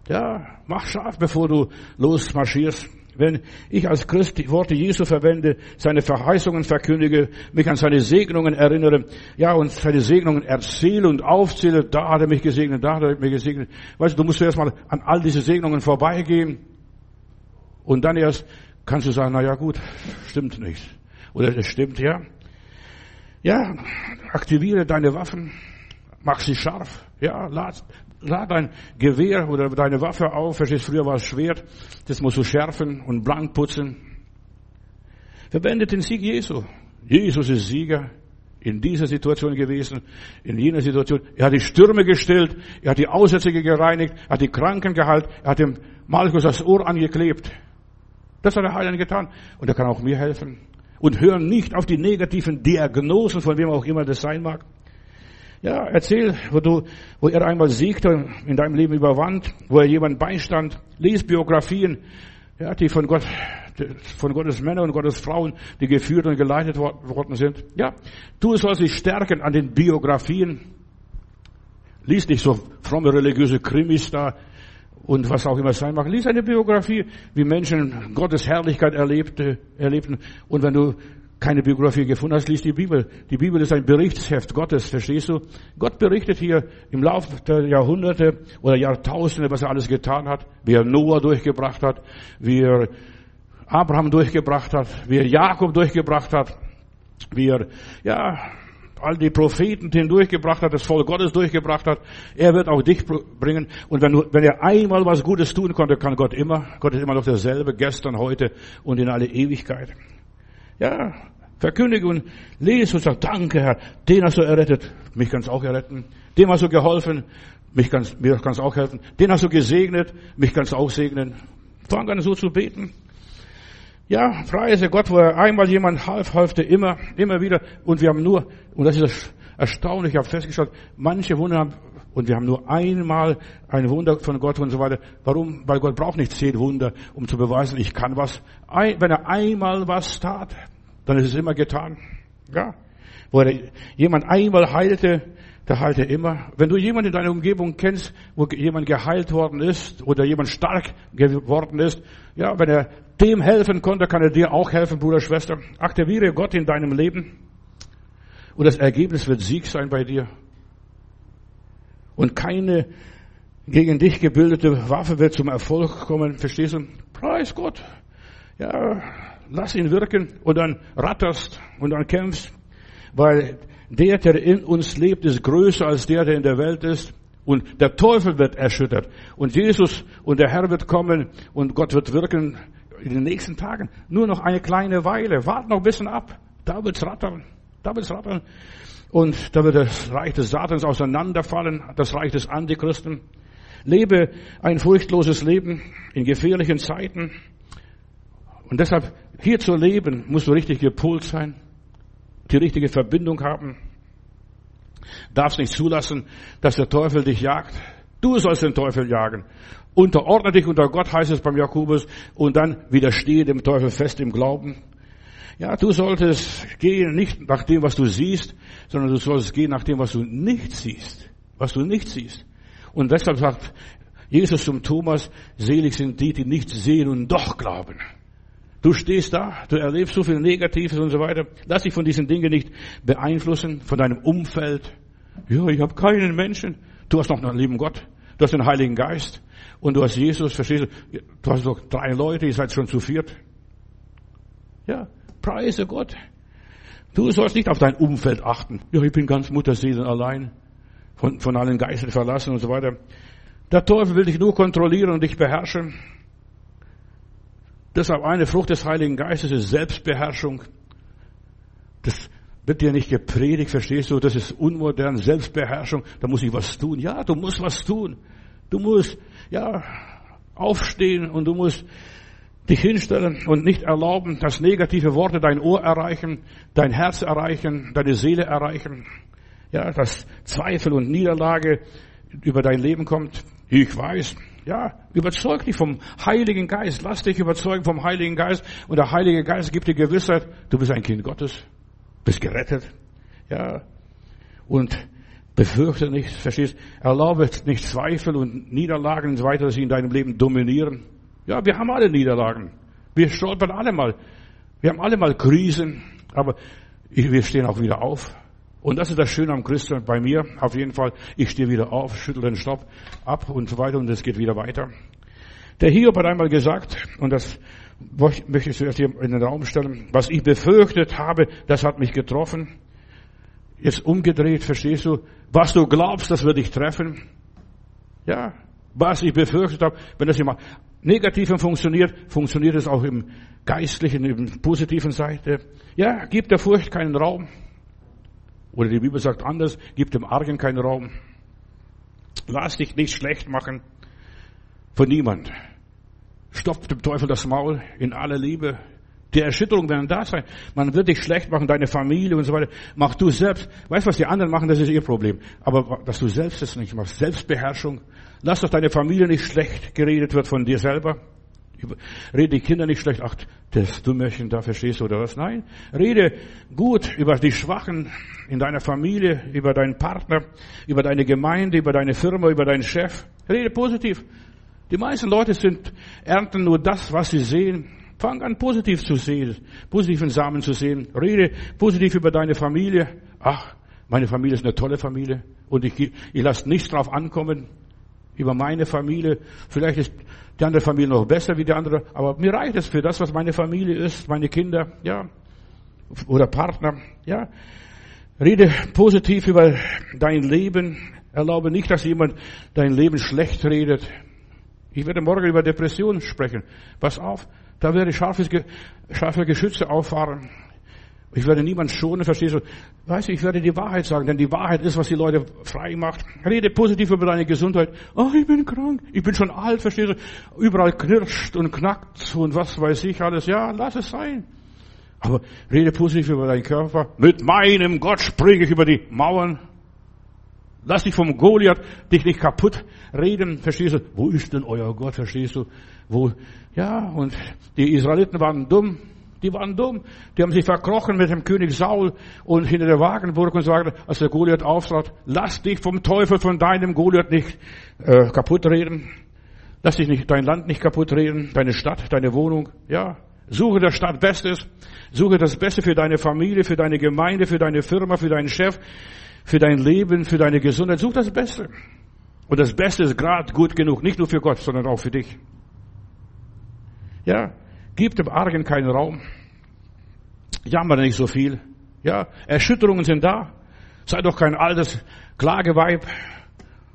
Ja, mach scharf, bevor du losmarschierst. Wenn ich als Christ die Worte Jesu verwende, seine Verheißungen verkündige, mich an seine Segnungen erinnere, ja, und seine Segnungen erzähle und aufzähle, da hat er mich gesegnet, da hat er mich gesegnet. Weißt du, du musst zuerst mal an all diese Segnungen vorbeigehen und dann erst kannst du sagen, na ja, gut, stimmt nicht. Oder es stimmt, ja. Ja, aktiviere deine Waffen, mach sie scharf, ja, lad, lad dein Gewehr oder deine Waffe auf. Verstehst, früher war es Schwert. Das musst du schärfen und blank putzen. Verwendet den Sieg Jesu. Jesus ist Sieger in dieser Situation gewesen, in jener Situation. Er hat die Stürme gestellt, er hat die Aussätzige gereinigt, er hat die Kranken geheilt, er hat dem Malchus das Ohr angeklebt. Das hat der Heiland getan. Und er kann auch mir helfen. Und hören nicht auf die negativen Diagnosen, von wem auch immer das sein mag. Ja, erzähl, wo du, wo er einmal siegte, in deinem Leben überwand, wo er jemand beistand. Lies Biografien, ja, die von Gott, von Gottes Männern und Gottes Frauen, die geführt und geleitet worden sind. Ja, du sollst dich stärken an den Biografien. Lies nicht so fromme religiöse Krimis da und was auch immer sein mag. Lies eine Biografie, wie Menschen Gottes Herrlichkeit erlebte, erlebten. Und wenn du keine Biografie gefunden hast, lies die Bibel. Die Bibel ist ein Berichtsheft Gottes, verstehst du? Gott berichtet hier im Laufe der Jahrhunderte oder Jahrtausende, was er alles getan hat, wie er Noah durchgebracht hat, wie er Abraham durchgebracht hat, wie er Jakob durchgebracht hat, wie er, ja, all die Propheten hindurchgebracht hat, das Volk Gottes durchgebracht hat. Er wird auch dich bringen. Und wenn, wenn er einmal was Gutes tun konnte, kann Gott immer. Gott ist immer noch derselbe, gestern, heute und in alle Ewigkeit. Ja, Verkündige und lese und sag, danke Herr, den hast du errettet, mich kannst auch erretten. Dem hast du geholfen, mich kannst, mir kannst auch helfen. Den hast du gesegnet, mich kannst du auch segnen. Fang an so zu beten. Ja, preise Gott, wo er einmal jemand half, half der immer, immer wieder. Und wir haben nur, und das ist erstaunlich, ich habe festgestellt, manche Wunder haben, und wir haben nur einmal ein Wunder von Gott und so weiter. Warum? Weil Gott braucht nicht zehn Wunder, um zu beweisen, ich kann was. Wenn er einmal was tat, dann ist es immer getan. Ja. Wo er jemand einmal heilte, der heilte immer. Wenn du jemanden in deiner Umgebung kennst, wo jemand geheilt worden ist oder jemand stark geworden ist, ja, wenn er dem helfen konnte, kann er dir auch helfen, Bruder, Schwester. Aktiviere Gott in deinem Leben und das Ergebnis wird Sieg sein bei dir. Und keine gegen dich gebildete Waffe wird zum Erfolg kommen, verstehst du? Preis Gott. Ja, lass ihn wirken und dann ratterst und dann kämpfst, weil der, der in uns lebt, ist größer als der, der in der Welt ist. Und der Teufel wird erschüttert. Und Jesus und der Herr wird kommen und Gott wird wirken in den nächsten Tagen. Nur noch eine kleine Weile. Wart noch ein bisschen ab. Da wird's rattern. Da wird's rattern. Und da wird das Reich des Satans auseinanderfallen, das Reich des Antichristen. Lebe ein furchtloses Leben in gefährlichen Zeiten. Und deshalb, hier zu leben, musst du richtig gepolt sein, die richtige Verbindung haben. Darfst nicht zulassen, dass der Teufel dich jagt. Du sollst den Teufel jagen. Unterordne dich unter Gott, heißt es beim Jakobus, und dann widerstehe dem Teufel fest im Glauben. Ja, du solltest gehen nicht nach dem, was du siehst, sondern du solltest gehen nach dem, was du nicht siehst. Was du nicht siehst. Und deshalb sagt Jesus zum Thomas, selig sind die, die nicht sehen und doch glauben. Du stehst da, du erlebst so viel Negatives und so weiter. Lass dich von diesen Dingen nicht beeinflussen, von deinem Umfeld. Ja, ich habe keinen Menschen. Du hast noch einen lieben Gott. Du hast den Heiligen Geist. Und du hast Jesus, verstehst du? Du hast doch drei Leute, ihr seid schon zu viert. Ja, preise Gott. Du sollst nicht auf dein Umfeld achten. Ja, ich bin ganz Mutterseelen allein. Von, von allen Geistern verlassen und so weiter. Der Teufel will dich nur kontrollieren und dich beherrschen. Deshalb eine Frucht des Heiligen Geistes ist Selbstbeherrschung. Das wird dir nicht gepredigt, verstehst du? Das ist unmodern, Selbstbeherrschung. Da muss ich was tun. Ja, du musst was tun. Du musst, ja, aufstehen und du musst dich hinstellen und nicht erlauben, dass negative Worte dein Ohr erreichen, dein Herz erreichen, deine Seele erreichen. Ja, dass Zweifel und Niederlage über dein Leben kommt. Ich weiß, ja, überzeug dich vom Heiligen Geist. Lass dich überzeugen vom Heiligen Geist. Und der Heilige Geist gibt dir Gewissheit, du bist ein Kind Gottes. Bist gerettet. Ja. Und befürchte nicht, verstehst? Erlaube nicht Zweifel und Niederlagen und so weiter, dass sie in deinem Leben dominieren. Ja, wir haben alle Niederlagen. Wir stolpern alle mal. Wir haben alle mal Krisen. Aber wir stehen auch wieder auf. Und das ist das Schöne am Christen bei mir. Auf jeden Fall, ich stehe wieder auf, schüttel den Stopp ab und so weiter und es geht wieder weiter. Der Hiob hat einmal gesagt, und das möchte ich zuerst hier in den Raum stellen, was ich befürchtet habe, das hat mich getroffen. Jetzt umgedreht, verstehst du? Was du glaubst, das wird dich treffen. Ja, was ich befürchtet habe, wenn das immer negativ funktioniert, funktioniert es auch im geistlichen, im positiven Seite. Ja, gib der Furcht keinen Raum. Oder die Bibel sagt anders, gib dem Argen keinen Raum. Lass dich nicht schlecht machen von niemand. Stopf dem Teufel das Maul in aller Liebe. Die Erschütterung werden da sein. Man wird dich schlecht machen, deine Familie und so weiter. Mach du selbst. Weißt was die anderen machen, das ist ihr Problem. Aber dass du selbst es nicht machst, Selbstbeherrschung. Lass doch deine Familie nicht schlecht geredet wird von dir selber. Rede die Kinder nicht schlecht, ach, das Dummerchen da verstehst du oder was? Nein. Rede gut über die Schwachen in deiner Familie, über deinen Partner, über deine Gemeinde, über deine Firma, über deinen Chef. Rede positiv. Die meisten Leute sind, ernten nur das, was sie sehen. Fang an, positiv zu sehen, positiven Samen zu sehen. Rede positiv über deine Familie. Ach, meine Familie ist eine tolle Familie und ich, ich lasse nichts drauf ankommen über meine Familie. Vielleicht ist die andere Familie noch besser wie die andere, aber mir reicht es für das, was meine Familie ist, meine Kinder, ja, oder Partner, ja. Rede positiv über dein Leben. Erlaube nicht, dass jemand dein Leben schlecht redet. Ich werde morgen über Depressionen sprechen. Pass auf, da werde scharfe, scharfe Geschütze auffahren. Ich werde niemand schonen, verstehst du? Weißt du, ich werde die Wahrheit sagen, denn die Wahrheit ist, was die Leute frei macht. Rede positiv über deine Gesundheit. Oh, ich bin krank, ich bin schon alt, verstehst du? Überall knirscht und knackt und was weiß ich alles. Ja, lass es sein. Aber rede positiv über deinen Körper. Mit meinem Gott springe ich über die Mauern. Lass dich vom Goliath dich nicht kaputt reden, verstehst du? Wo ist denn euer Gott, verstehst du? Wo, ja, und die Israeliten waren dumm. Die waren dumm. Die haben sich verkrochen mit dem König Saul und hinter der Wagenburg und weiter, als der Goliath auftrat. Lass dich vom Teufel, von deinem Goliath nicht äh, kaputt reden. Lass dich nicht, dein Land nicht kaputt reden, deine Stadt, deine Wohnung. Ja, suche der Stadt Bestes. Suche das Beste für deine Familie, für deine Gemeinde, für deine Firma, für deinen Chef, für dein Leben, für deine Gesundheit. Such das Beste. Und das Beste ist gerade gut genug, nicht nur für Gott, sondern auch für dich. Ja, Gib dem Argen keinen Raum. Jammer nicht so viel. Ja, Erschütterungen sind da. Sei doch kein altes Klageweib.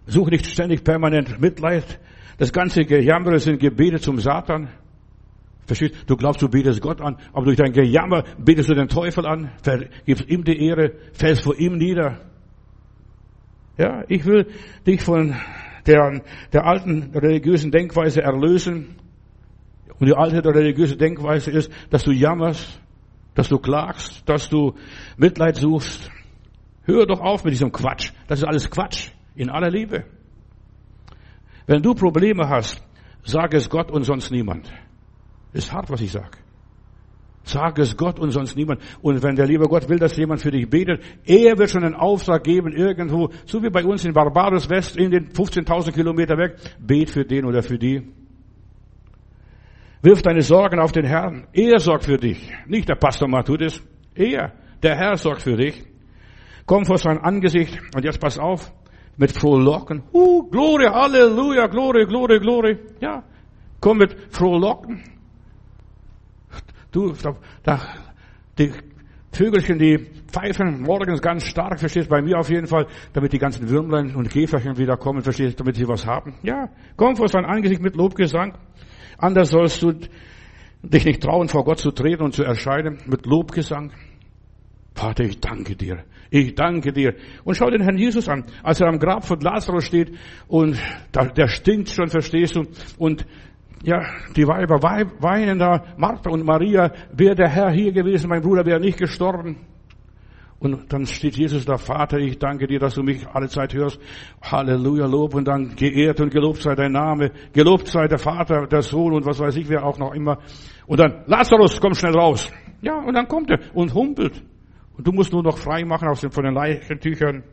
Such nicht ständig permanent Mitleid. Das ganze Gejammer sind Gebete zum Satan. Verstehst? Du glaubst, du betest Gott an, aber durch dein Gejammer betest du den Teufel an, gibst ihm die Ehre, fällst vor ihm nieder. Ja, ich will dich von der, der alten religiösen Denkweise erlösen. Und die alte religiöse Denkweise ist, dass du jammerst, dass du klagst, dass du Mitleid suchst. Hör doch auf mit diesem Quatsch. Das ist alles Quatsch. In aller Liebe. Wenn du Probleme hast, sag es Gott und sonst niemand. Ist hart, was ich sage. Sag es Gott und sonst niemand. Und wenn der liebe Gott will, dass jemand für dich betet, er wird schon einen Auftrag geben irgendwo, so wie bei uns in Barbados West, in den 15.000 Kilometer weg, bet für den oder für die. Wirf deine Sorgen auf den Herrn. Er sorgt für dich. Nicht der Pastor mal tut es. Er, der Herr sorgt für dich. Komm vor sein Angesicht und jetzt pass auf, mit frohlocken. Uh, Gloria, Halleluja, Gloria, Gloria, Gloria. Ja, komm mit frohlocken. Du, da, die Vögelchen, die pfeifen morgens ganz stark, verstehst, bei mir auf jeden Fall, damit die ganzen Würmlein und Käferchen wieder kommen, verstehst, damit sie was haben. Ja, komm vor sein Angesicht mit Lobgesang. Anders sollst du dich nicht trauen, vor Gott zu treten und zu erscheinen mit Lobgesang. Vater, ich danke dir. Ich danke dir. Und schau den Herrn Jesus an, als er am Grab von Lazarus steht und der stinkt schon, verstehst du, und ja, die Weiber weinen da, Martha und Maria, wäre der Herr hier gewesen, mein Bruder wäre nicht gestorben. Und dann steht Jesus da, Vater, ich danke dir, dass du mich alle Zeit hörst. Halleluja, Lob und dann geehrt und gelobt sei dein Name. Gelobt sei der Vater, der Sohn und was weiß ich, wer auch noch immer. Und dann, Lazarus, komm schnell raus. Ja, und dann kommt er und humpelt. Und du musst nur noch frei machen aus den, von den Leichentüchern.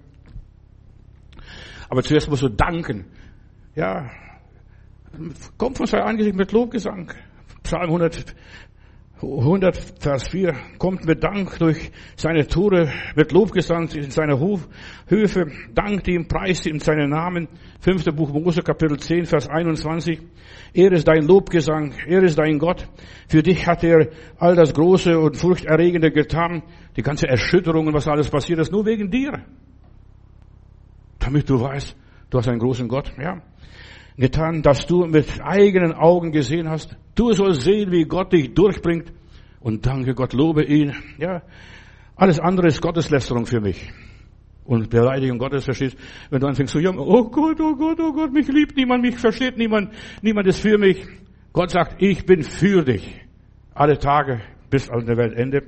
Aber zuerst musst du danken. Ja, Kommt von seinem Angesicht mit Lobgesang. Psalm 100, 100, Vers 4. Kommt mit Dank durch seine Tore, mit Lobgesang in seine Höfe. Dankt ihm, preist ihm seinen Namen. Fünfte Buch Mose, Kapitel 10, Vers 21. Er ist dein Lobgesang. Er ist dein Gott. Für dich hat er all das Große und Furchterregende getan. Die ganze Erschütterung und was alles passiert ist, nur wegen dir. Damit du weißt, du hast einen großen Gott, ja getan, dass du mit eigenen Augen gesehen hast. Du sollst sehen, wie Gott dich durchbringt. Und danke Gott, lobe ihn. Ja, alles andere ist Gotteslästerung für mich. Und Beleidigung Gottes verstehst, wenn du anfängst zu jammern, oh Gott, oh Gott, oh Gott, mich liebt niemand, mich versteht niemand, niemand ist für mich. Gott sagt, ich bin für dich. Alle Tage bis an der Weltende.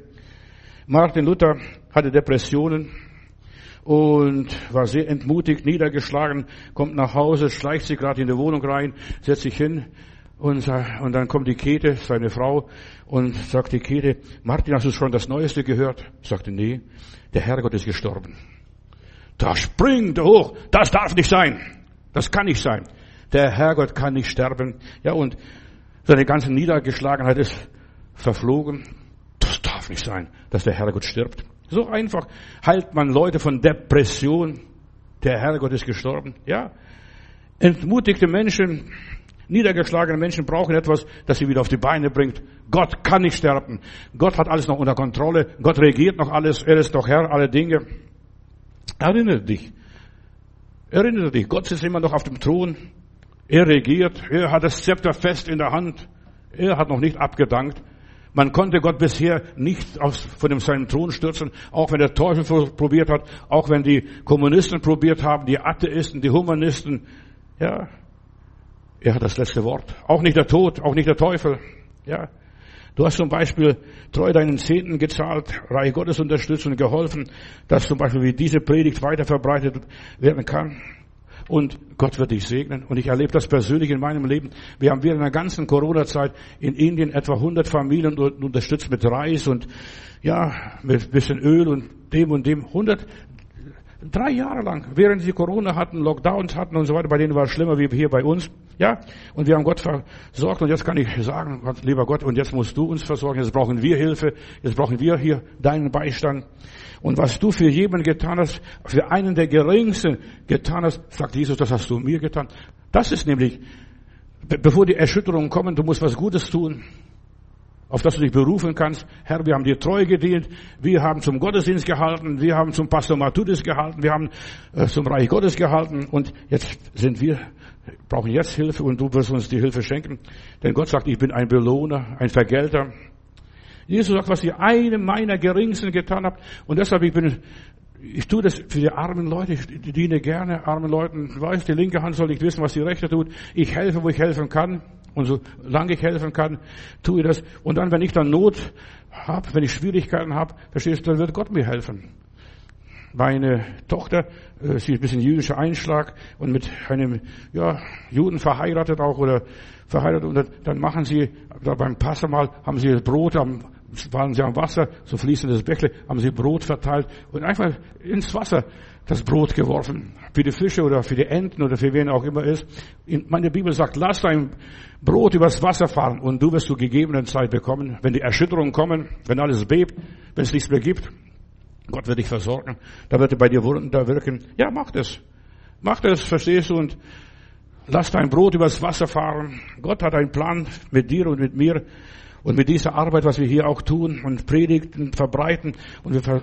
Martin Luther hatte Depressionen, und war sehr entmutigt, niedergeschlagen, kommt nach Hause, schleicht sich gerade in die Wohnung rein, setzt sich hin und, und dann kommt die Käthe, seine Frau, und sagt die Käthe, Martin, hast du schon das Neueste gehört? Sagte, nee, der Herrgott ist gestorben. Da springt er hoch, das darf nicht sein, das kann nicht sein. Der Herrgott kann nicht sterben. Ja, und seine ganze Niedergeschlagenheit ist verflogen. Das darf nicht sein, dass der Herrgott stirbt. So einfach heilt man Leute von Depression. Der Herrgott ist gestorben. Ja. Entmutigte Menschen, niedergeschlagene Menschen brauchen etwas, das sie wieder auf die Beine bringt. Gott kann nicht sterben. Gott hat alles noch unter Kontrolle. Gott regiert noch alles. Er ist doch Herr aller Dinge. Erinnere dich. Erinnere dich. Gott sitzt immer noch auf dem Thron. Er regiert. Er hat das Zepter fest in der Hand. Er hat noch nicht abgedankt. Man konnte Gott bisher nicht aus, von dem seinen Thron stürzen, auch wenn der Teufel probiert hat, auch wenn die Kommunisten probiert haben, die Atheisten, die Humanisten. Ja, er hat das letzte Wort. Auch nicht der Tod, auch nicht der Teufel. Ja, du hast zum Beispiel treu deinen Zehnten gezahlt, Reich Gottes unterstützt und geholfen, dass zum Beispiel wie diese Predigt weiter verbreitet werden kann und Gott wird dich segnen. Und ich erlebe das persönlich in meinem Leben. Wir haben während der ganzen Corona-Zeit in Indien etwa 100 Familien unterstützt mit Reis und ja, mit bisschen Öl und dem und dem. 100, drei Jahre lang, während sie Corona hatten, Lockdowns hatten und so weiter, bei denen war es schlimmer wie hier bei uns. Ja, und wir haben Gott versorgt und jetzt kann ich sagen, lieber Gott, und jetzt musst du uns versorgen, jetzt brauchen wir Hilfe, jetzt brauchen wir hier deinen Beistand. Und was du für jemanden getan hast, für einen der geringsten getan hast, sagt Jesus, das hast du mir getan. Das ist nämlich, bevor die Erschütterungen kommen, du musst was Gutes tun. auf das du dich berufen kannst. Herr, wir haben dir treu gedient, wir haben zum Gottesdienst gehalten, wir haben zum Pastor Matudis gehalten, wir haben äh, zum Reich Gottes gehalten und jetzt sind wir, brauchen jetzt Hilfe und du wirst uns die Hilfe schenken. Denn Gott sagt, ich bin ein Belohner, ein Vergelter. Jesus sagt, was ihr einem meiner Geringsten getan habt und deshalb ich bin ich tue das für die armen Leute, ich diene gerne armen Leuten. Ich weiß, die linke Hand soll nicht wissen, was die rechte tut. Ich helfe, wo ich helfen kann. Und solange ich helfen kann, tue ich das. Und dann, wenn ich dann Not habe, wenn ich Schwierigkeiten habe, verstehst du, dann wird Gott mir helfen. Meine Tochter, äh, sie ist ein bisschen jüdischer Einschlag und mit einem ja, Juden verheiratet auch oder verheiratet und dann machen sie, da beim Passamal haben sie Brot am waren sie am Wasser, so fließendes Bächle, haben sie Brot verteilt und einfach ins Wasser das Brot geworfen. Für die Fische oder für die Enten oder für wen auch immer ist. Meine Bibel sagt, lass dein Brot übers Wasser fahren und du wirst zu gegebenen Zeit bekommen. Wenn die Erschütterungen kommen, wenn alles bebt, wenn es nichts mehr gibt, Gott wird dich versorgen. Da wird er bei dir Wunder wirken. Ja, mach das. Mach das, verstehst du? Und lass dein Brot übers Wasser fahren. Gott hat einen Plan mit dir und mit mir. Und mit dieser Arbeit, was wir hier auch tun und predigen, verbreiten und wir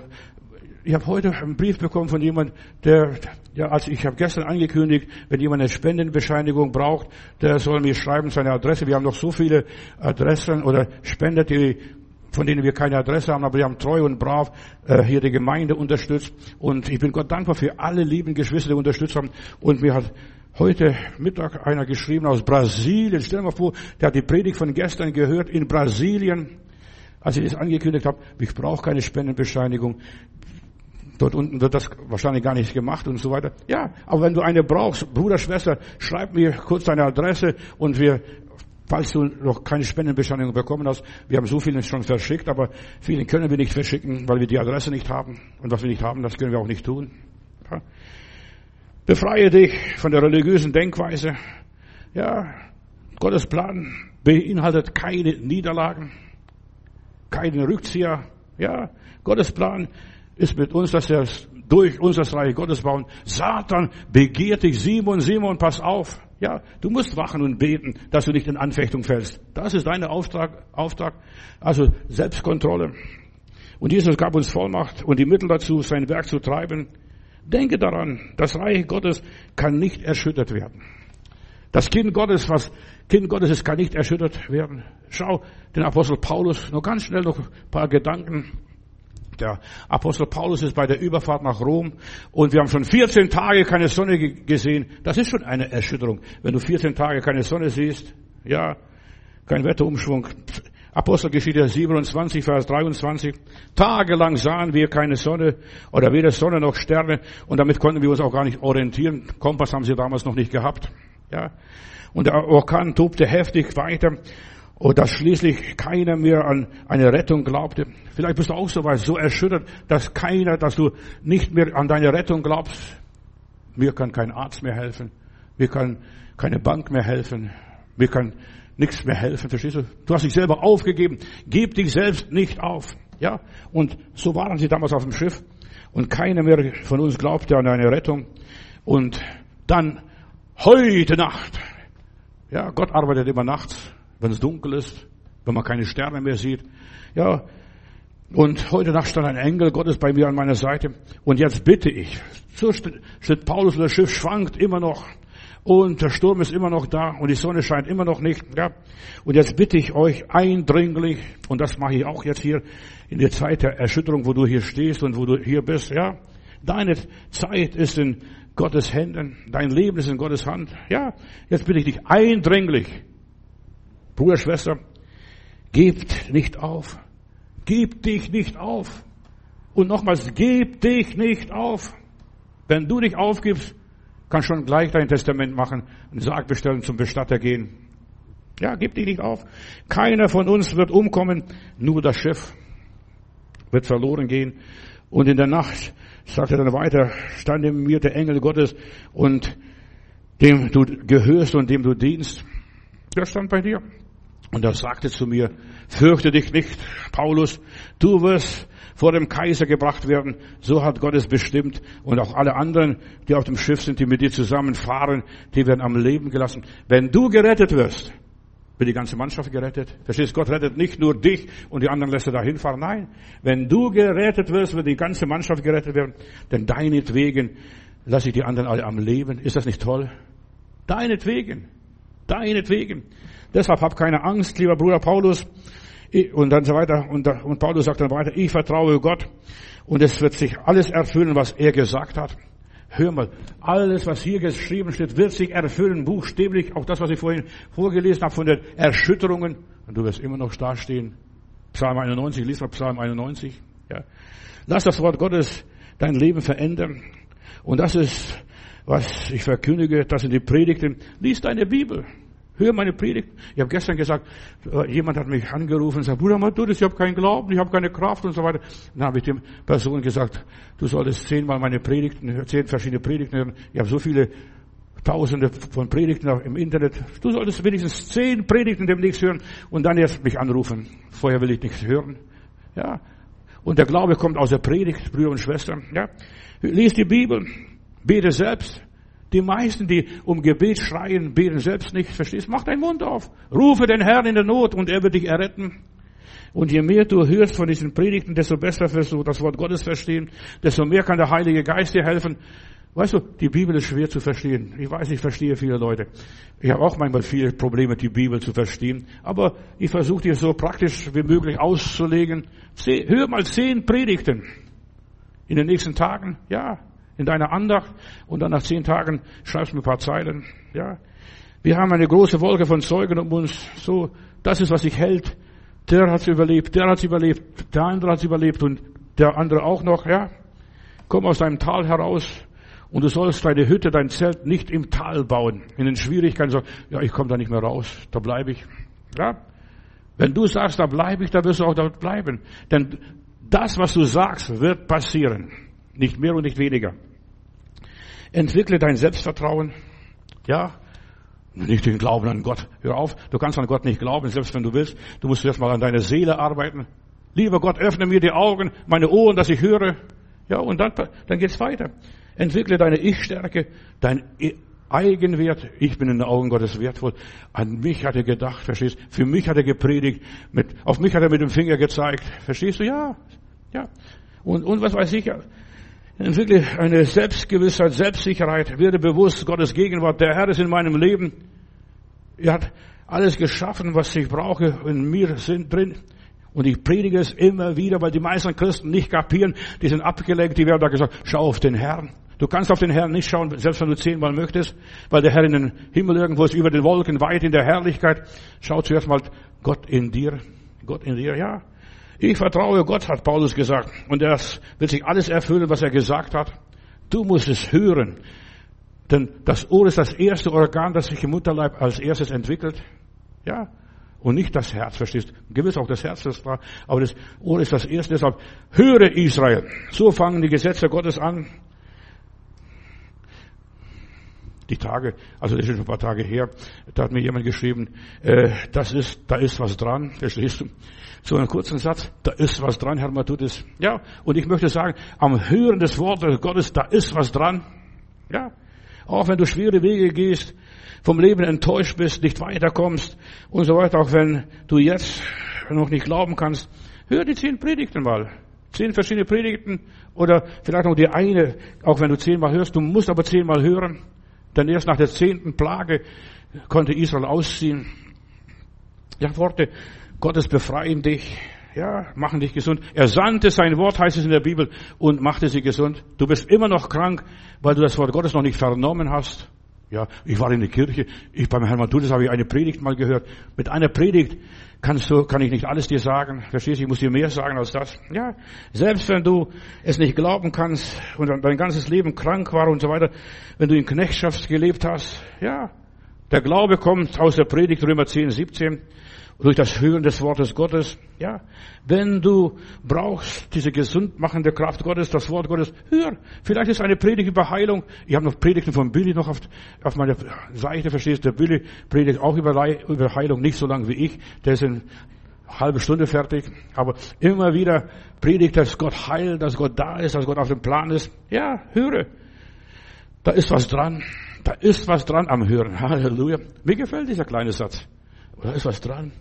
ich habe heute einen Brief bekommen von jemand, der, ja, als ich habe gestern angekündigt, wenn jemand eine Spendenbescheinigung braucht, der soll mir schreiben seine Adresse. Wir haben noch so viele Adressen oder Spender, die von denen wir keine Adresse haben, aber die haben treu und brav äh, hier die Gemeinde unterstützt. Und ich bin Gott dankbar für alle lieben Geschwister, die unterstützt haben. Und mir hat heute Mittag einer geschrieben aus Brasilien. Stell dir mal vor, der hat die Predigt von gestern gehört in Brasilien. Als ich das angekündigt habe, ich brauche keine Spendenbescheinigung. Dort unten wird das wahrscheinlich gar nicht gemacht und so weiter. Ja, aber wenn du eine brauchst, Bruder, Schwester, schreib mir kurz deine Adresse und wir, falls du noch keine Spendenbescheinigung bekommen hast, wir haben so vielen schon verschickt, aber vielen können wir nicht verschicken, weil wir die Adresse nicht haben. Und was wir nicht haben, das können wir auch nicht tun. Ja. Befreie dich von der religiösen Denkweise. Ja, Gottes Plan beinhaltet keine Niederlagen, keinen Rückzieher. Ja, Gottes Plan ist mit uns, dass er durch uns das Reich Gottes bauen. Satan begehrt dich, Simon, Simon, pass auf. Ja, du musst wachen und beten, dass du nicht in Anfechtung fällst. Das ist dein Auftrag, Auftrag. Also Selbstkontrolle. Und Jesus gab uns Vollmacht und die Mittel dazu, sein Werk zu treiben. Denke daran, das Reich Gottes kann nicht erschüttert werden. Das Kind Gottes, was Kind Gottes ist, kann nicht erschüttert werden. Schau den Apostel Paulus, noch ganz schnell noch ein paar Gedanken. Der Apostel Paulus ist bei der Überfahrt nach Rom und wir haben schon 14 Tage keine Sonne gesehen. Das ist schon eine Erschütterung. Wenn du 14 Tage keine Sonne siehst, ja, kein Wetterumschwung. Apostelgeschichte 27, Vers 23. Tagelang sahen wir keine Sonne oder weder Sonne noch Sterne und damit konnten wir uns auch gar nicht orientieren. Kompass haben sie damals noch nicht gehabt. Ja. Und der Orkan tobte heftig weiter und dass schließlich keiner mehr an eine Rettung glaubte. Vielleicht bist du auch so weit, so erschüttert, dass keiner, dass du nicht mehr an deine Rettung glaubst. Mir kann kein Arzt mehr helfen. Mir kann keine Bank mehr helfen. Mir kann nichts mehr helfen. Verstehst du? Du hast dich selber aufgegeben. Gib dich selbst nicht auf. Ja? Und so waren sie damals auf dem Schiff. Und keiner mehr von uns glaubte an eine Rettung. Und dann heute Nacht. Ja, Gott arbeitet immer nachts wenn es dunkel ist, wenn man keine Sterne mehr sieht. Ja, und heute Nacht stand ein Engel Gottes bei mir an meiner Seite. Und jetzt bitte ich. So steht Paulus das Schiff schwankt immer noch. Und der Sturm ist immer noch da und die Sonne scheint immer noch nicht. Ja. Und jetzt bitte ich euch eindringlich, und das mache ich auch jetzt hier in der Zeit der Erschütterung, wo du hier stehst und wo du hier bist, ja. Deine Zeit ist in Gottes Händen. Dein Leben ist in Gottes Hand. Ja. Jetzt bitte ich dich eindringlich, Bruder, Schwester, gebt nicht auf. Gib dich nicht auf. Und nochmals, gib dich nicht auf. Wenn du dich aufgibst, kannst schon gleich dein Testament machen, einen Sarg bestellen, zum Bestatter gehen. Ja, gib dich nicht auf. Keiner von uns wird umkommen, nur das Schiff wird verloren gehen. Und in der Nacht, sagt er dann weiter, stand in mir der Engel Gottes und dem du gehörst und dem du dienst. Der stand bei dir. Und er sagte zu mir, fürchte dich nicht, Paulus, du wirst vor dem Kaiser gebracht werden. So hat Gott es bestimmt. Und auch alle anderen, die auf dem Schiff sind, die mit dir zusammenfahren, die werden am Leben gelassen. Wenn du gerettet wirst, wird die ganze Mannschaft gerettet. Verstehst, Gott rettet nicht nur dich und die anderen lässt er da hinfahren. Nein, wenn du gerettet wirst, wird die ganze Mannschaft gerettet werden. Denn deinetwegen lasse ich die anderen alle am Leben. Ist das nicht toll? Deinetwegen. Deinetwegen. Deshalb hab keine Angst, lieber Bruder Paulus. Und dann so weiter. Und, und Paulus sagt dann weiter, ich vertraue Gott. Und es wird sich alles erfüllen, was er gesagt hat. Hör mal, alles, was hier geschrieben steht, wird sich erfüllen, buchstäblich. Auch das, was ich vorhin vorgelesen habe von den Erschütterungen. Und du wirst immer noch dastehen. Psalm 91, lies mal Psalm 91. Ja. Lass das Wort Gottes dein Leben verändern. Und das ist, was ich verkündige, das sind die Predigten. Lies deine Bibel. Hör meine Predigt. Ich habe gestern gesagt, äh, jemand hat mich angerufen und sagt, Bruder Matthäus, ich habe keinen Glauben, ich habe keine Kraft und so weiter. Dann habe ich dem Person gesagt, du solltest zehnmal meine Predigten, zehn verschiedene Predigten hören. Ich habe so viele Tausende von Predigten im Internet. Du solltest wenigstens zehn Predigten demnächst hören und dann erst mich anrufen. Vorher will ich nichts hören. Ja. Und der Glaube kommt aus der Predigt, Brüder und Schwestern. Ja. Lies die Bibel. Bete selbst. Die meisten, die um Gebet schreien, beten selbst nicht. Verstehst? Mach deinen Mund auf. Rufe den Herrn in der Not und er wird dich erretten. Und je mehr du hörst von diesen Predigten, desto besser wirst du das Wort Gottes verstehen, desto mehr kann der Heilige Geist dir helfen. Weißt du, die Bibel ist schwer zu verstehen. Ich weiß, ich verstehe viele Leute. Ich habe auch manchmal viele Probleme, die Bibel zu verstehen. Aber ich versuche dir so praktisch wie möglich auszulegen. Hör mal zehn Predigten in den nächsten Tagen. Ja, in deiner Andacht und dann nach zehn Tagen schreibst du mir ein paar Zeilen. Ja, wir haben eine große Wolke von Zeugen um uns. So, das ist was sich hält. Der hat überlebt, der hat überlebt, der andere hat überlebt und der andere auch noch. Ja, komm aus deinem Tal heraus und du sollst deine Hütte, dein Zelt nicht im Tal bauen. In den Schwierigkeiten so, ja, ich komme da nicht mehr raus, da bleibe ich. Ja, wenn du sagst, da bleibe ich, da wirst du auch dort bleiben. Denn das, was du sagst, wird passieren. Nicht mehr und nicht weniger. Entwickle dein Selbstvertrauen. Ja. Nicht den Glauben an Gott. Hör auf. Du kannst an Gott nicht glauben, selbst wenn du willst. Du musst erst mal an deine Seele arbeiten. Lieber Gott, öffne mir die Augen, meine Ohren, dass ich höre. Ja, und dann, dann geht's weiter. Entwickle deine Ich-Stärke, dein Eigenwert. Ich bin in den Augen Gottes wertvoll. An mich hat er gedacht, verstehst? Für mich hat er gepredigt. Mit, auf mich hat er mit dem Finger gezeigt. Verstehst du? Ja. Ja. Und, und was weiß ich, Entwickle eine Selbstgewissheit, Selbstsicherheit, werde bewusst Gottes Gegenwart. Der Herr ist in meinem Leben. Er hat alles geschaffen, was ich brauche. In mir sind drin. Und ich predige es immer wieder, weil die meisten Christen nicht kapieren. Die sind abgelenkt. Die werden da gesagt, schau auf den Herrn. Du kannst auf den Herrn nicht schauen, selbst wenn du zehnmal möchtest, weil der Herr in den Himmel irgendwo ist, über den Wolken, weit in der Herrlichkeit. Schau zuerst mal Gott in dir. Gott in dir, ja. Ich vertraue Gott, hat Paulus gesagt. Und das wird sich alles erfüllen, was er gesagt hat. Du musst es hören. Denn das Ohr ist das erste Organ, das sich im Mutterleib als erstes entwickelt. Ja. Und nicht das Herz, verstehst? Gewiss auch das Herz ist da, aber das Ohr ist das erste. Deshalb höre Israel. So fangen die Gesetze Gottes an. Die Tage, also das ist schon ein paar Tage her, da hat mir jemand geschrieben, äh, das ist, da ist was dran, verstehst du? So einen kurzen Satz, da ist was dran, Herr Matthäus. Ja, und ich möchte sagen, am Hören des Wortes Gottes, da ist was dran. Ja, auch wenn du schwere Wege gehst, vom Leben enttäuscht bist, nicht weiterkommst und so weiter, auch wenn du jetzt noch nicht glauben kannst, hör die zehn Predigten mal. Zehn verschiedene Predigten oder vielleicht noch die eine, auch wenn du zehnmal hörst, du musst aber zehnmal hören. Denn erst nach der zehnten Plage konnte Israel ausziehen. Ja, Worte, Gottes befreien dich, ja, machen dich gesund. Er sandte sein Wort, heißt es in der Bibel, und machte sie gesund. Du bist immer noch krank, weil du das Wort Gottes noch nicht vernommen hast. Ja, ich war in der Kirche, ich beim Herrn Matthäus habe ich eine Predigt mal gehört. Mit einer Predigt kannst du, kann ich nicht alles dir sagen. Verstehst du, ich muss dir mehr sagen als das. Ja, selbst wenn du es nicht glauben kannst und dein ganzes Leben krank war und so weiter, wenn du in Knechtschaft gelebt hast, ja, der Glaube kommt aus der Predigt Römer 10, 17 durch das Hören des Wortes Gottes. Ja, wenn du brauchst diese gesundmachende Kraft Gottes, das Wort Gottes, hör. Vielleicht ist eine Predigt über Heilung. Ich habe noch Predigten von Billy noch auf, auf meiner Seite, verstehst du? Der Billy predigt auch über, über Heilung, nicht so lange wie ich. Der ist in halbe Stunde fertig. Aber immer wieder predigt, dass Gott heilt, dass Gott da ist, dass Gott auf dem Plan ist. Ja, höre. Da ist was dran. Da ist was dran am Hören. Halleluja. Mir gefällt dieser kleine Satz. Da ist was dran.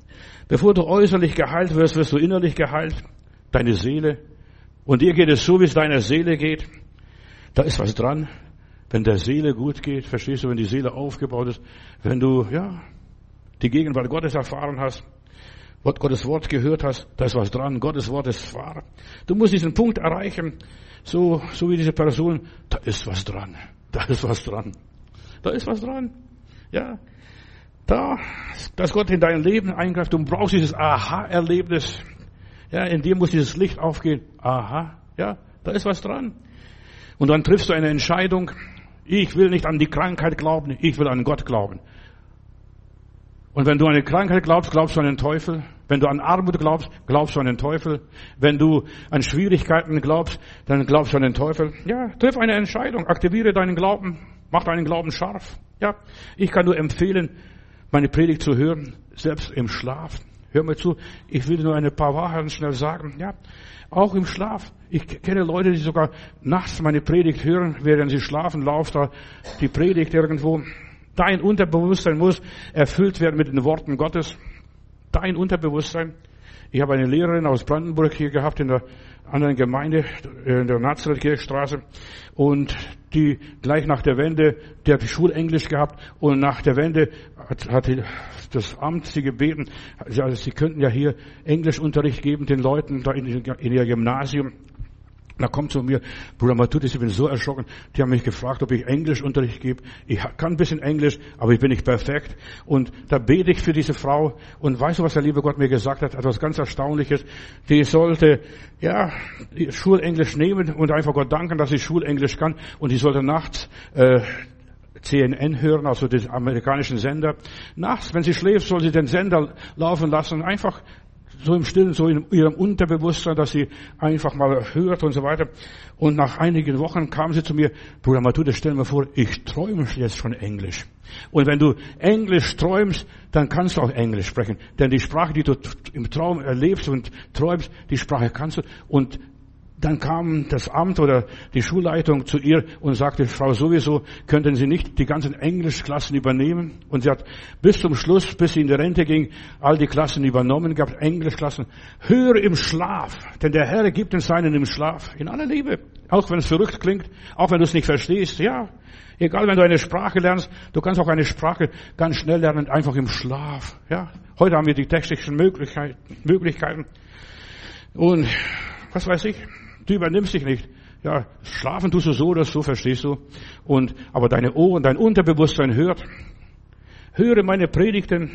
Bevor du äußerlich geheilt wirst, wirst du innerlich geheilt. Deine Seele. Und dir geht es so, wie es deiner Seele geht. Da ist was dran. Wenn der Seele gut geht, verstehst du, wenn die Seele aufgebaut ist, wenn du, ja, die Gegenwart Gottes erfahren hast, Gottes Wort gehört hast, da ist was dran. Gottes Wort ist wahr. Du musst diesen Punkt erreichen, so, so wie diese Person, da ist was dran. Da ist was dran. Da ist was dran. Ja. Da, dass Gott in dein Leben eingreift. Du brauchst dieses Aha-Erlebnis. Ja, in dir muss dieses Licht aufgehen. Aha. Ja, da ist was dran. Und dann triffst du eine Entscheidung. Ich will nicht an die Krankheit glauben. Ich will an Gott glauben. Und wenn du an eine Krankheit glaubst, glaubst du an den Teufel. Wenn du an Armut glaubst, glaubst du an den Teufel. Wenn du an Schwierigkeiten glaubst, dann glaubst du an den Teufel. Ja, triff eine Entscheidung. Aktiviere deinen Glauben. Mach deinen Glauben scharf. Ja, ich kann nur empfehlen, meine Predigt zu hören, selbst im Schlaf. Hör mir zu. Ich will nur ein paar Wahrheiten schnell sagen. Ja, auch im Schlaf. Ich kenne Leute, die sogar nachts meine Predigt hören, während sie schlafen, lauft da die Predigt irgendwo. Dein Unterbewusstsein muss erfüllt werden mit den Worten Gottes. Dein Unterbewusstsein. Ich habe eine Lehrerin aus Brandenburg hier gehabt in der anderen Gemeinde, in der Nazareth-Kirchstraße. Und die gleich nach der Wende, die hat Schulenglisch gehabt. Und nach der Wende hat, hat das Amt sie gebeten, also sie könnten ja hier Englischunterricht geben den Leuten da in, in ihr Gymnasium. Da kommt zu mir, Bruder Matutis, ich bin so erschrocken. Die haben mich gefragt, ob ich Englischunterricht gebe. Ich kann ein bisschen Englisch, aber ich bin nicht perfekt. Und da bete ich für diese Frau. Und weißt du, was der liebe Gott mir gesagt hat? Etwas ganz Erstaunliches. Die sollte, ja, Schulenglisch nehmen und einfach Gott danken, dass sie Schulenglisch kann. Und die sollte nachts, äh, CNN hören, also den amerikanischen Sender. Nachts, wenn sie schläft, soll sie den Sender laufen lassen. Einfach so im Stillen, so in ihrem Unterbewusstsein, dass sie einfach mal hört und so weiter. Und nach einigen Wochen kam sie zu mir, Bruder Mathuda, stell mir vor, ich träume jetzt schon Englisch. Und wenn du Englisch träumst, dann kannst du auch Englisch sprechen. Denn die Sprache, die du im Traum erlebst und träumst, die Sprache kannst du. Und dann kam das Amt oder die Schulleitung zu ihr und sagte, Frau sowieso, könnten Sie nicht die ganzen Englischklassen übernehmen? Und sie hat bis zum Schluss, bis sie in die Rente ging, all die Klassen übernommen gehabt, Englischklassen. Höre im Schlaf, denn der Herr gibt den Seinen im Schlaf, in aller Liebe. Auch wenn es verrückt klingt, auch wenn du es nicht verstehst, ja. Egal, wenn du eine Sprache lernst, du kannst auch eine Sprache ganz schnell lernen, einfach im Schlaf, ja. Heute haben wir die technischen Möglichkeiten. Und was weiß ich, Du übernimmst dich nicht. Ja, schlafen tust du so oder so, verstehst du? Und, aber deine Ohren, dein Unterbewusstsein hört. Höre meine Predigten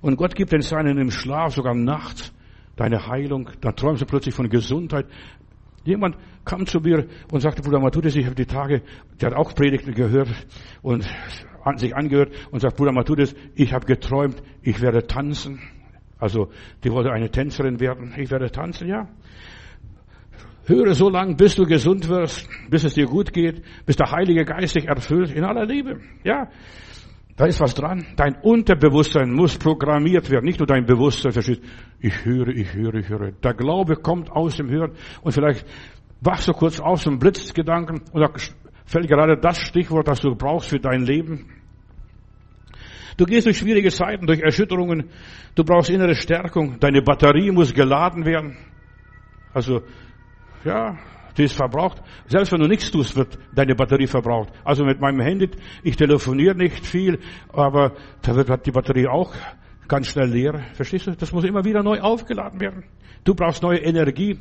und Gott gibt den Seinen im Schlaf, sogar nachts, deine Heilung. Dann träumst du plötzlich von Gesundheit. Jemand kam zu mir und sagte, Bruder Matthäus, ich habe die Tage, der hat auch Predigten gehört und sich angehört und sagt, Bruder Matthäus, ich habe geträumt, ich werde tanzen. Also, die wollte eine Tänzerin werden. Ich werde tanzen, ja. Höre so lange, bis du gesund wirst, bis es dir gut geht, bis der Heilige Geist dich erfüllt in aller Liebe. Ja, da ist was dran. Dein Unterbewusstsein muss programmiert werden, nicht nur dein Bewusstsein. Versteht? Ich höre, ich höre, ich höre. Der Glaube kommt aus dem Hören und vielleicht wachst du kurz auf zum Blitzgedanken und da fällt gerade das Stichwort, das du brauchst für dein Leben. Du gehst durch schwierige Zeiten, durch Erschütterungen. Du brauchst innere Stärkung. Deine Batterie muss geladen werden. Also ja, die ist verbraucht. Selbst wenn du nichts tust, wird deine Batterie verbraucht. Also mit meinem Handy, ich telefoniere nicht viel, aber da wird die Batterie auch ganz schnell leer. Verstehst du? Das muss immer wieder neu aufgeladen werden. Du brauchst neue Energie.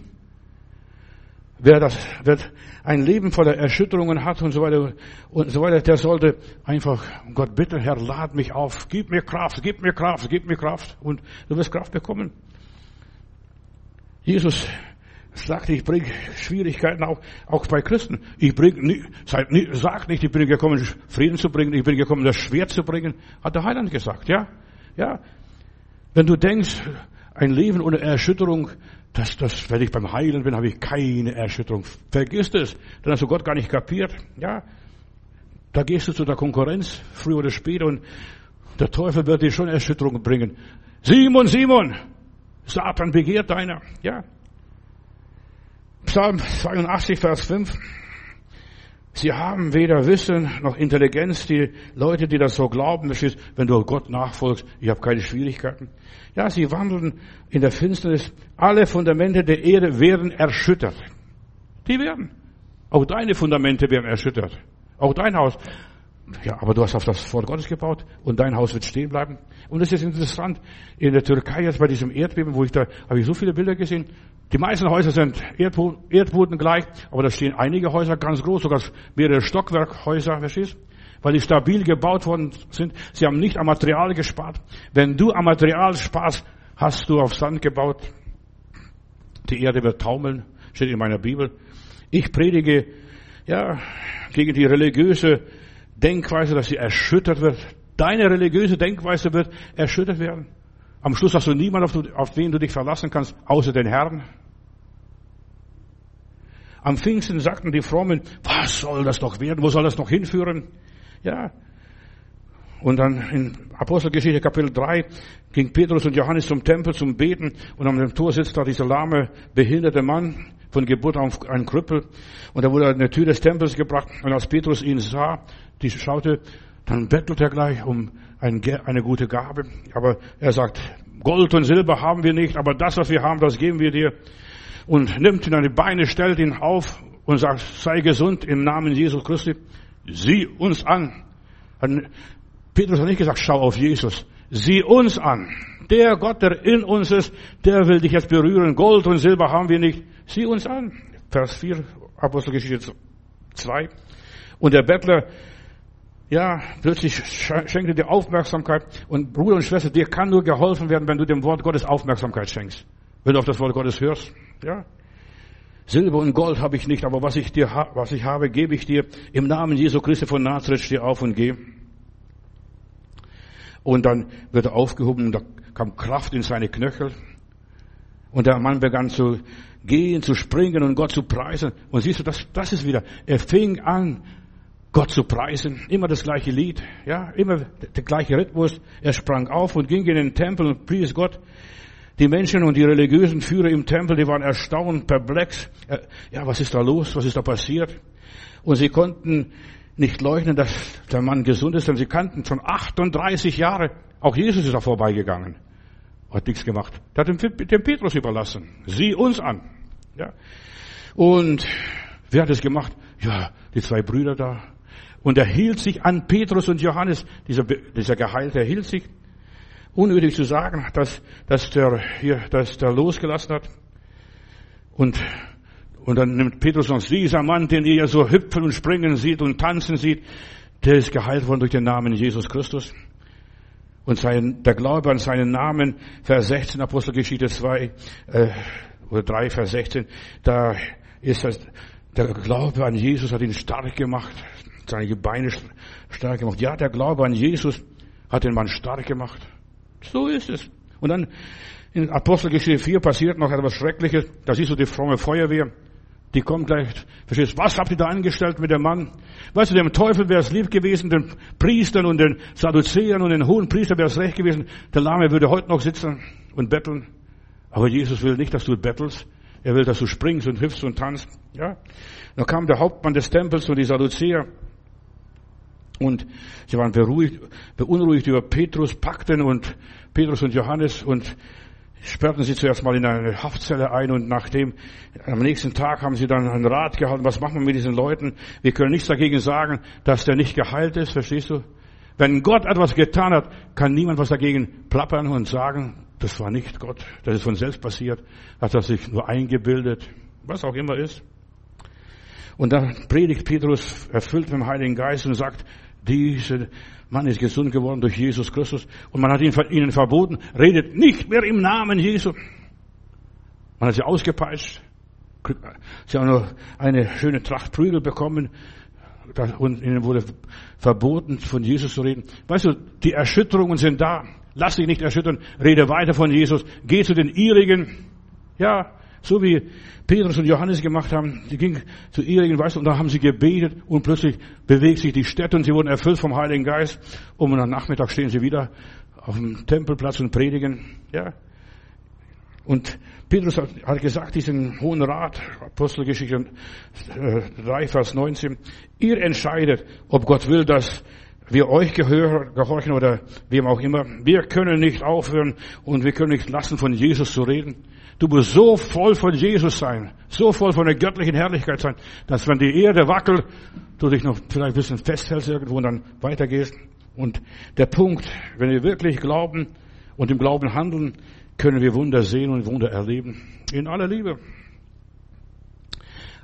Wer das, wer ein Leben voller Erschütterungen hat und so weiter und so weiter, der sollte einfach Gott bitten, Herr, lad mich auf, gib mir Kraft, gib mir Kraft, gib mir Kraft und du wirst Kraft bekommen. Jesus sagte, ich bringe Schwierigkeiten auch, auch bei Christen. Ich bringe, sag nicht, ich bin gekommen, Frieden zu bringen, ich bin gekommen, das Schwert zu bringen, hat der Heiland gesagt, ja? Ja. Wenn du denkst, ein Leben ohne Erschütterung, das, das, wenn ich beim Heilen bin, habe ich keine Erschütterung. Vergiss es. Dann hast du Gott gar nicht kapiert, ja? Da gehst du zu der Konkurrenz, früher oder später, und der Teufel wird dir schon Erschütterung bringen. Simon, Simon! Satan begehrt deiner, ja? Psalm 82, Vers 5. Sie haben weder Wissen noch Intelligenz, die Leute, die das so glauben, das ist, wenn du Gott nachfolgst, ich habe keine Schwierigkeiten. Ja, sie wandeln in der Finsternis. Alle Fundamente der Erde werden erschüttert. Die werden. Auch deine Fundamente werden erschüttert. Auch dein Haus. Ja, aber du hast auf das Wort Gottes gebaut und dein Haus wird stehen bleiben. Und das ist interessant. In der Türkei jetzt bei diesem Erdbeben, wo ich da, habe ich so viele Bilder gesehen. Die meisten Häuser sind Erdboden gleich, aber da stehen einige Häuser ganz groß, sogar mehrere Stockwerkhäuser, verstehst? Weil die stabil gebaut worden sind. Sie haben nicht am Material gespart. Wenn du am Material sparst, hast du auf Sand gebaut. Die Erde wird taumeln, steht in meiner Bibel. Ich predige, ja, gegen die religiöse Denkweise, dass sie erschüttert wird. Deine religiöse Denkweise wird erschüttert werden. Am Schluss hast du niemanden, auf, auf wen du dich verlassen kannst, außer den Herrn. Am Pfingsten sagten die Frommen, was soll das doch werden? Wo soll das noch hinführen? Ja. Und dann in Apostelgeschichte Kapitel 3 ging Petrus und Johannes zum Tempel zum Beten und am Tor sitzt da dieser lahme, behinderte Mann von Geburt auf ein Krüppel und er wurde an die Tür des Tempels gebracht und als Petrus ihn sah, die schaute, dann bettelt er gleich um eine gute Gabe. Aber er sagt, Gold und Silber haben wir nicht, aber das, was wir haben, das geben wir dir. Und nimmt ihn an die Beine, stellt ihn auf und sagt, sei gesund im Namen Jesus Christi. Sieh uns an. Petrus hat nicht gesagt, schau auf Jesus. Sieh uns an. Der Gott, der in uns ist, der will dich jetzt berühren. Gold und Silber haben wir nicht. Sieh uns an. Vers 4, Apostelgeschichte 2. Und der Bettler ja, plötzlich schenkte dir Aufmerksamkeit. Und Bruder und Schwester, dir kann nur geholfen werden, wenn du dem Wort Gottes Aufmerksamkeit schenkst. Wenn du auf das Wort Gottes hörst. Ja. Silber und Gold habe ich nicht, aber was ich dir, was ich habe, gebe ich dir. Im Namen Jesu Christi von Nazareth steh auf und geh. Und dann wird er aufgehoben und da kam Kraft in seine Knöchel. Und der Mann begann zu gehen, zu springen und Gott zu preisen. Und siehst du, das, das ist wieder, er fing an, Gott zu preisen. Immer das gleiche Lied, ja, immer der gleiche Rhythmus. Er sprang auf und ging in den Tempel und pries Gott. Die Menschen und die religiösen Führer im Tempel, die waren erstaunt, perplex. Äh, ja, was ist da los? Was ist da passiert? Und sie konnten nicht leugnen, dass der Mann gesund ist, denn sie kannten schon 38 Jahre. Auch Jesus ist da vorbeigegangen. Hat nichts gemacht. Der hat dem Petrus überlassen. Sieh uns an. Ja. Und wer hat es gemacht? Ja, die zwei Brüder da, und er hielt sich an Petrus und Johannes, dieser, dieser Geheilte, er hielt sich. Unnötig zu sagen, dass, dass der hier, dass der losgelassen hat. Und, und dann nimmt Petrus uns dieser Mann, den ihr so hüpfen und springen sieht und tanzen sieht, der ist geheilt worden durch den Namen Jesus Christus. Und sein, der Glaube an seinen Namen, Vers 16, Apostelgeschichte 2, äh, oder 3, Vers 16, da ist das, der Glaube an Jesus hat ihn stark gemacht seine Beine stark gemacht. Ja, der Glaube an Jesus hat den Mann stark gemacht. So ist es. Und dann in Apostelgeschichte 4 passiert noch etwas Schreckliches. Da siehst du die fromme Feuerwehr. Die kommt gleich, verstehst, was habt ihr da angestellt mit dem Mann? Weißt du, dem Teufel wäre es lieb gewesen, den Priestern und den Sadduzäern und den hohen Priestern wäre es recht gewesen. Der Lahme würde heute noch sitzen und betteln. Aber Jesus will nicht, dass du bettelst. Er will, dass du springst und hüpfst und tanzt. Ja? Dann kam der Hauptmann des Tempels und die Sadduzäer und sie waren beruhigt, beunruhigt über Petrus, packten und Petrus und Johannes und sperrten sie zuerst mal in eine Haftzelle ein und nachdem, am nächsten Tag haben sie dann einen Rat gehalten, was machen wir mit diesen Leuten? Wir können nichts dagegen sagen, dass der nicht geheilt ist, verstehst du? Wenn Gott etwas getan hat, kann niemand was dagegen plappern und sagen, das war nicht Gott, das ist von selbst passiert, hat er sich nur eingebildet, was auch immer ist. Und da predigt Petrus erfüllt mit dem Heiligen Geist und sagt, dieser Mann ist gesund geworden durch Jesus Christus. Und man hat ihnen verboten, redet nicht mehr im Namen Jesu. Man hat sie ausgepeitscht. Sie haben nur eine schöne Tracht Prügel bekommen. Und ihnen wurde verboten, von Jesus zu reden. Weißt du, die Erschütterungen sind da. Lass dich nicht erschüttern. Rede weiter von Jesus. Geh zu den ihrigen. Ja, so wie Petrus und Johannes gemacht haben. Sie gingen zu ihrigen, weißt du, und da haben sie gebetet und plötzlich bewegt sich die Städte und sie wurden erfüllt vom Heiligen Geist. Und am Nachmittag stehen sie wieder auf dem Tempelplatz und predigen. Ja. Und Petrus hat gesagt, diesen Hohen Rat, Apostelgeschichte 3, Vers 19, ihr entscheidet, ob Gott will, dass wir euch gehorchen oder wem auch immer. Wir können nicht aufhören und wir können nicht lassen, von Jesus zu reden. Du musst so voll von Jesus sein, so voll von der göttlichen Herrlichkeit sein, dass wenn die Erde wackelt, du dich noch vielleicht ein bisschen festhältst irgendwo und dann weitergehst. Und der Punkt, wenn wir wirklich glauben und im Glauben handeln, können wir Wunder sehen und Wunder erleben. In aller Liebe.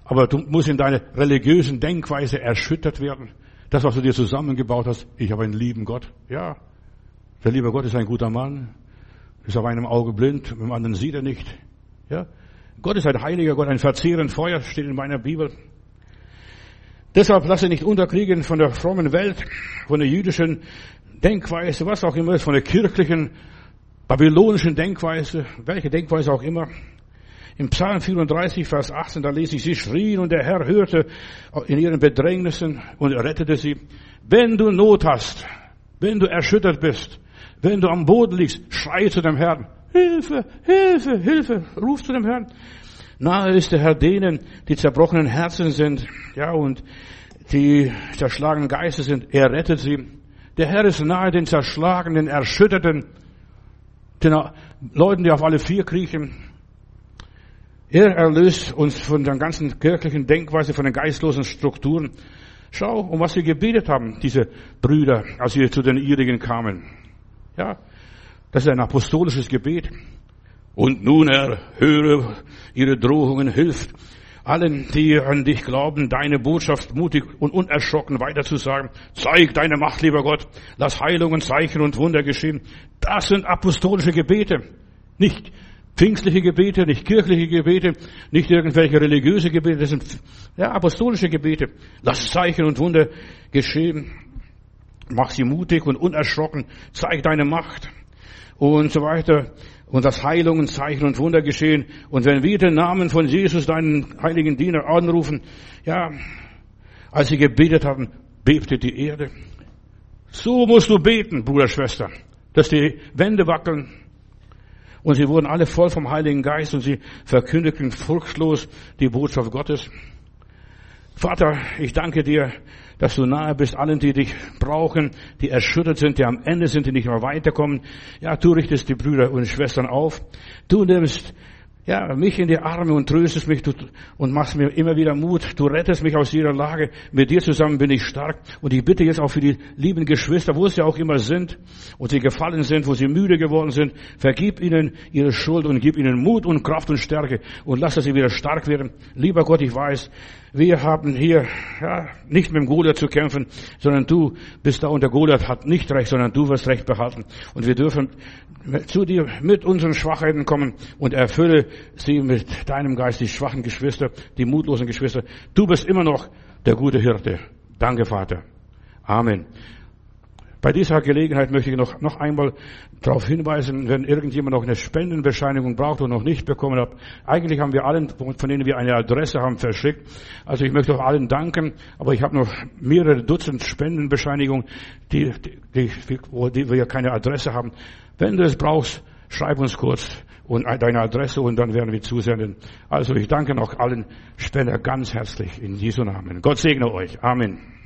Aber du musst in deiner religiösen Denkweise erschüttert werden. Das, was du dir zusammengebaut hast, ich habe einen lieben Gott. Ja, der liebe Gott ist ein guter Mann, ist auf einem Auge blind, mit dem anderen sieht er nicht. Ja, Gott ist ein heiliger Gott, ein verzehrend Feuer, steht in meiner Bibel. Deshalb lasse nicht unterkriegen von der frommen Welt, von der jüdischen Denkweise, was auch immer ist, von der kirchlichen, babylonischen Denkweise, welche Denkweise auch immer. Im Psalm 34, Vers 18, da lese ich, sie schrien und der Herr hörte in ihren Bedrängnissen und rettete sie. Wenn du Not hast, wenn du erschüttert bist, wenn du am Boden liegst, schrei zu dem Herrn. Hilfe, Hilfe, Hilfe, ruf zu dem Herrn. Nahe ist der Herr denen, die zerbrochenen Herzen sind, ja, und die zerschlagenen Geister sind. Er rettet sie. Der Herr ist nahe den zerschlagenen, erschütterten, den Leuten, die auf alle vier kriechen. Er erlöst uns von der ganzen kirchlichen Denkweise, von den geistlosen Strukturen. Schau, um was sie gebetet haben, diese Brüder, als sie zu den ihrigen kamen. Ja, das ist ein apostolisches Gebet. Und nun, Herr, höre ihre Drohungen, hilft allen, die an dich glauben, deine Botschaft mutig und unerschrocken weiterzusagen. Zeig deine Macht, lieber Gott. Lass Heilungen, Zeichen und Wunder geschehen. Das sind apostolische Gebete. Nicht pfingstliche Gebete, nicht kirchliche Gebete, nicht irgendwelche religiöse Gebete, das sind ja, apostolische Gebete. Lass Zeichen und Wunder geschehen. Mach sie mutig und unerschrocken. Zeig deine Macht. Und so weiter. Und dass Heilungen, Zeichen und Wunder geschehen. Und wenn wir den Namen von Jesus, deinen heiligen Diener, anrufen, ja, als sie gebetet haben, bebte die Erde. So musst du beten, Bruder, Schwester, dass die Wände wackeln, und sie wurden alle voll vom Heiligen Geist und sie verkündigten furchtlos die Botschaft Gottes. Vater, ich danke dir, dass du nahe bist allen, die dich brauchen, die erschüttert sind, die am Ende sind, die nicht mehr weiterkommen. Ja, du richtest die Brüder und Schwestern auf. Du nimmst ja, mich in die Arme und tröstest mich und machst mir immer wieder Mut. Du rettest mich aus jeder Lage. Mit dir zusammen bin ich stark. Und ich bitte jetzt auch für die lieben Geschwister, wo sie auch immer sind und sie gefallen sind, wo sie müde geworden sind, vergib ihnen ihre Schuld und gib ihnen Mut und Kraft und Stärke und lass, dass sie wieder stark werden. Lieber Gott, ich weiß, wir haben hier ja, nicht mit dem Goliath zu kämpfen, sondern du bist da und der Goliath hat nicht recht, sondern du wirst recht behalten. Und wir dürfen zu dir mit unseren Schwachheiten kommen und erfülle sie mit deinem Geist, die schwachen Geschwister, die mutlosen Geschwister. Du bist immer noch der gute Hirte. Danke, Vater. Amen. Bei dieser Gelegenheit möchte ich noch, noch einmal darauf hinweisen, wenn irgendjemand noch eine Spendenbescheinigung braucht und noch nicht bekommen hat. Eigentlich haben wir allen, von denen wir eine Adresse haben, verschickt. Also ich möchte auch allen danken, aber ich habe noch mehrere Dutzend Spendenbescheinigungen, die, die, die, wo die wir keine Adresse haben. Wenn du es brauchst, schreib uns kurz und deine Adresse und dann werden wir zusenden. Also ich danke noch allen Spender ganz herzlich in Jesu Namen. Gott segne euch. Amen.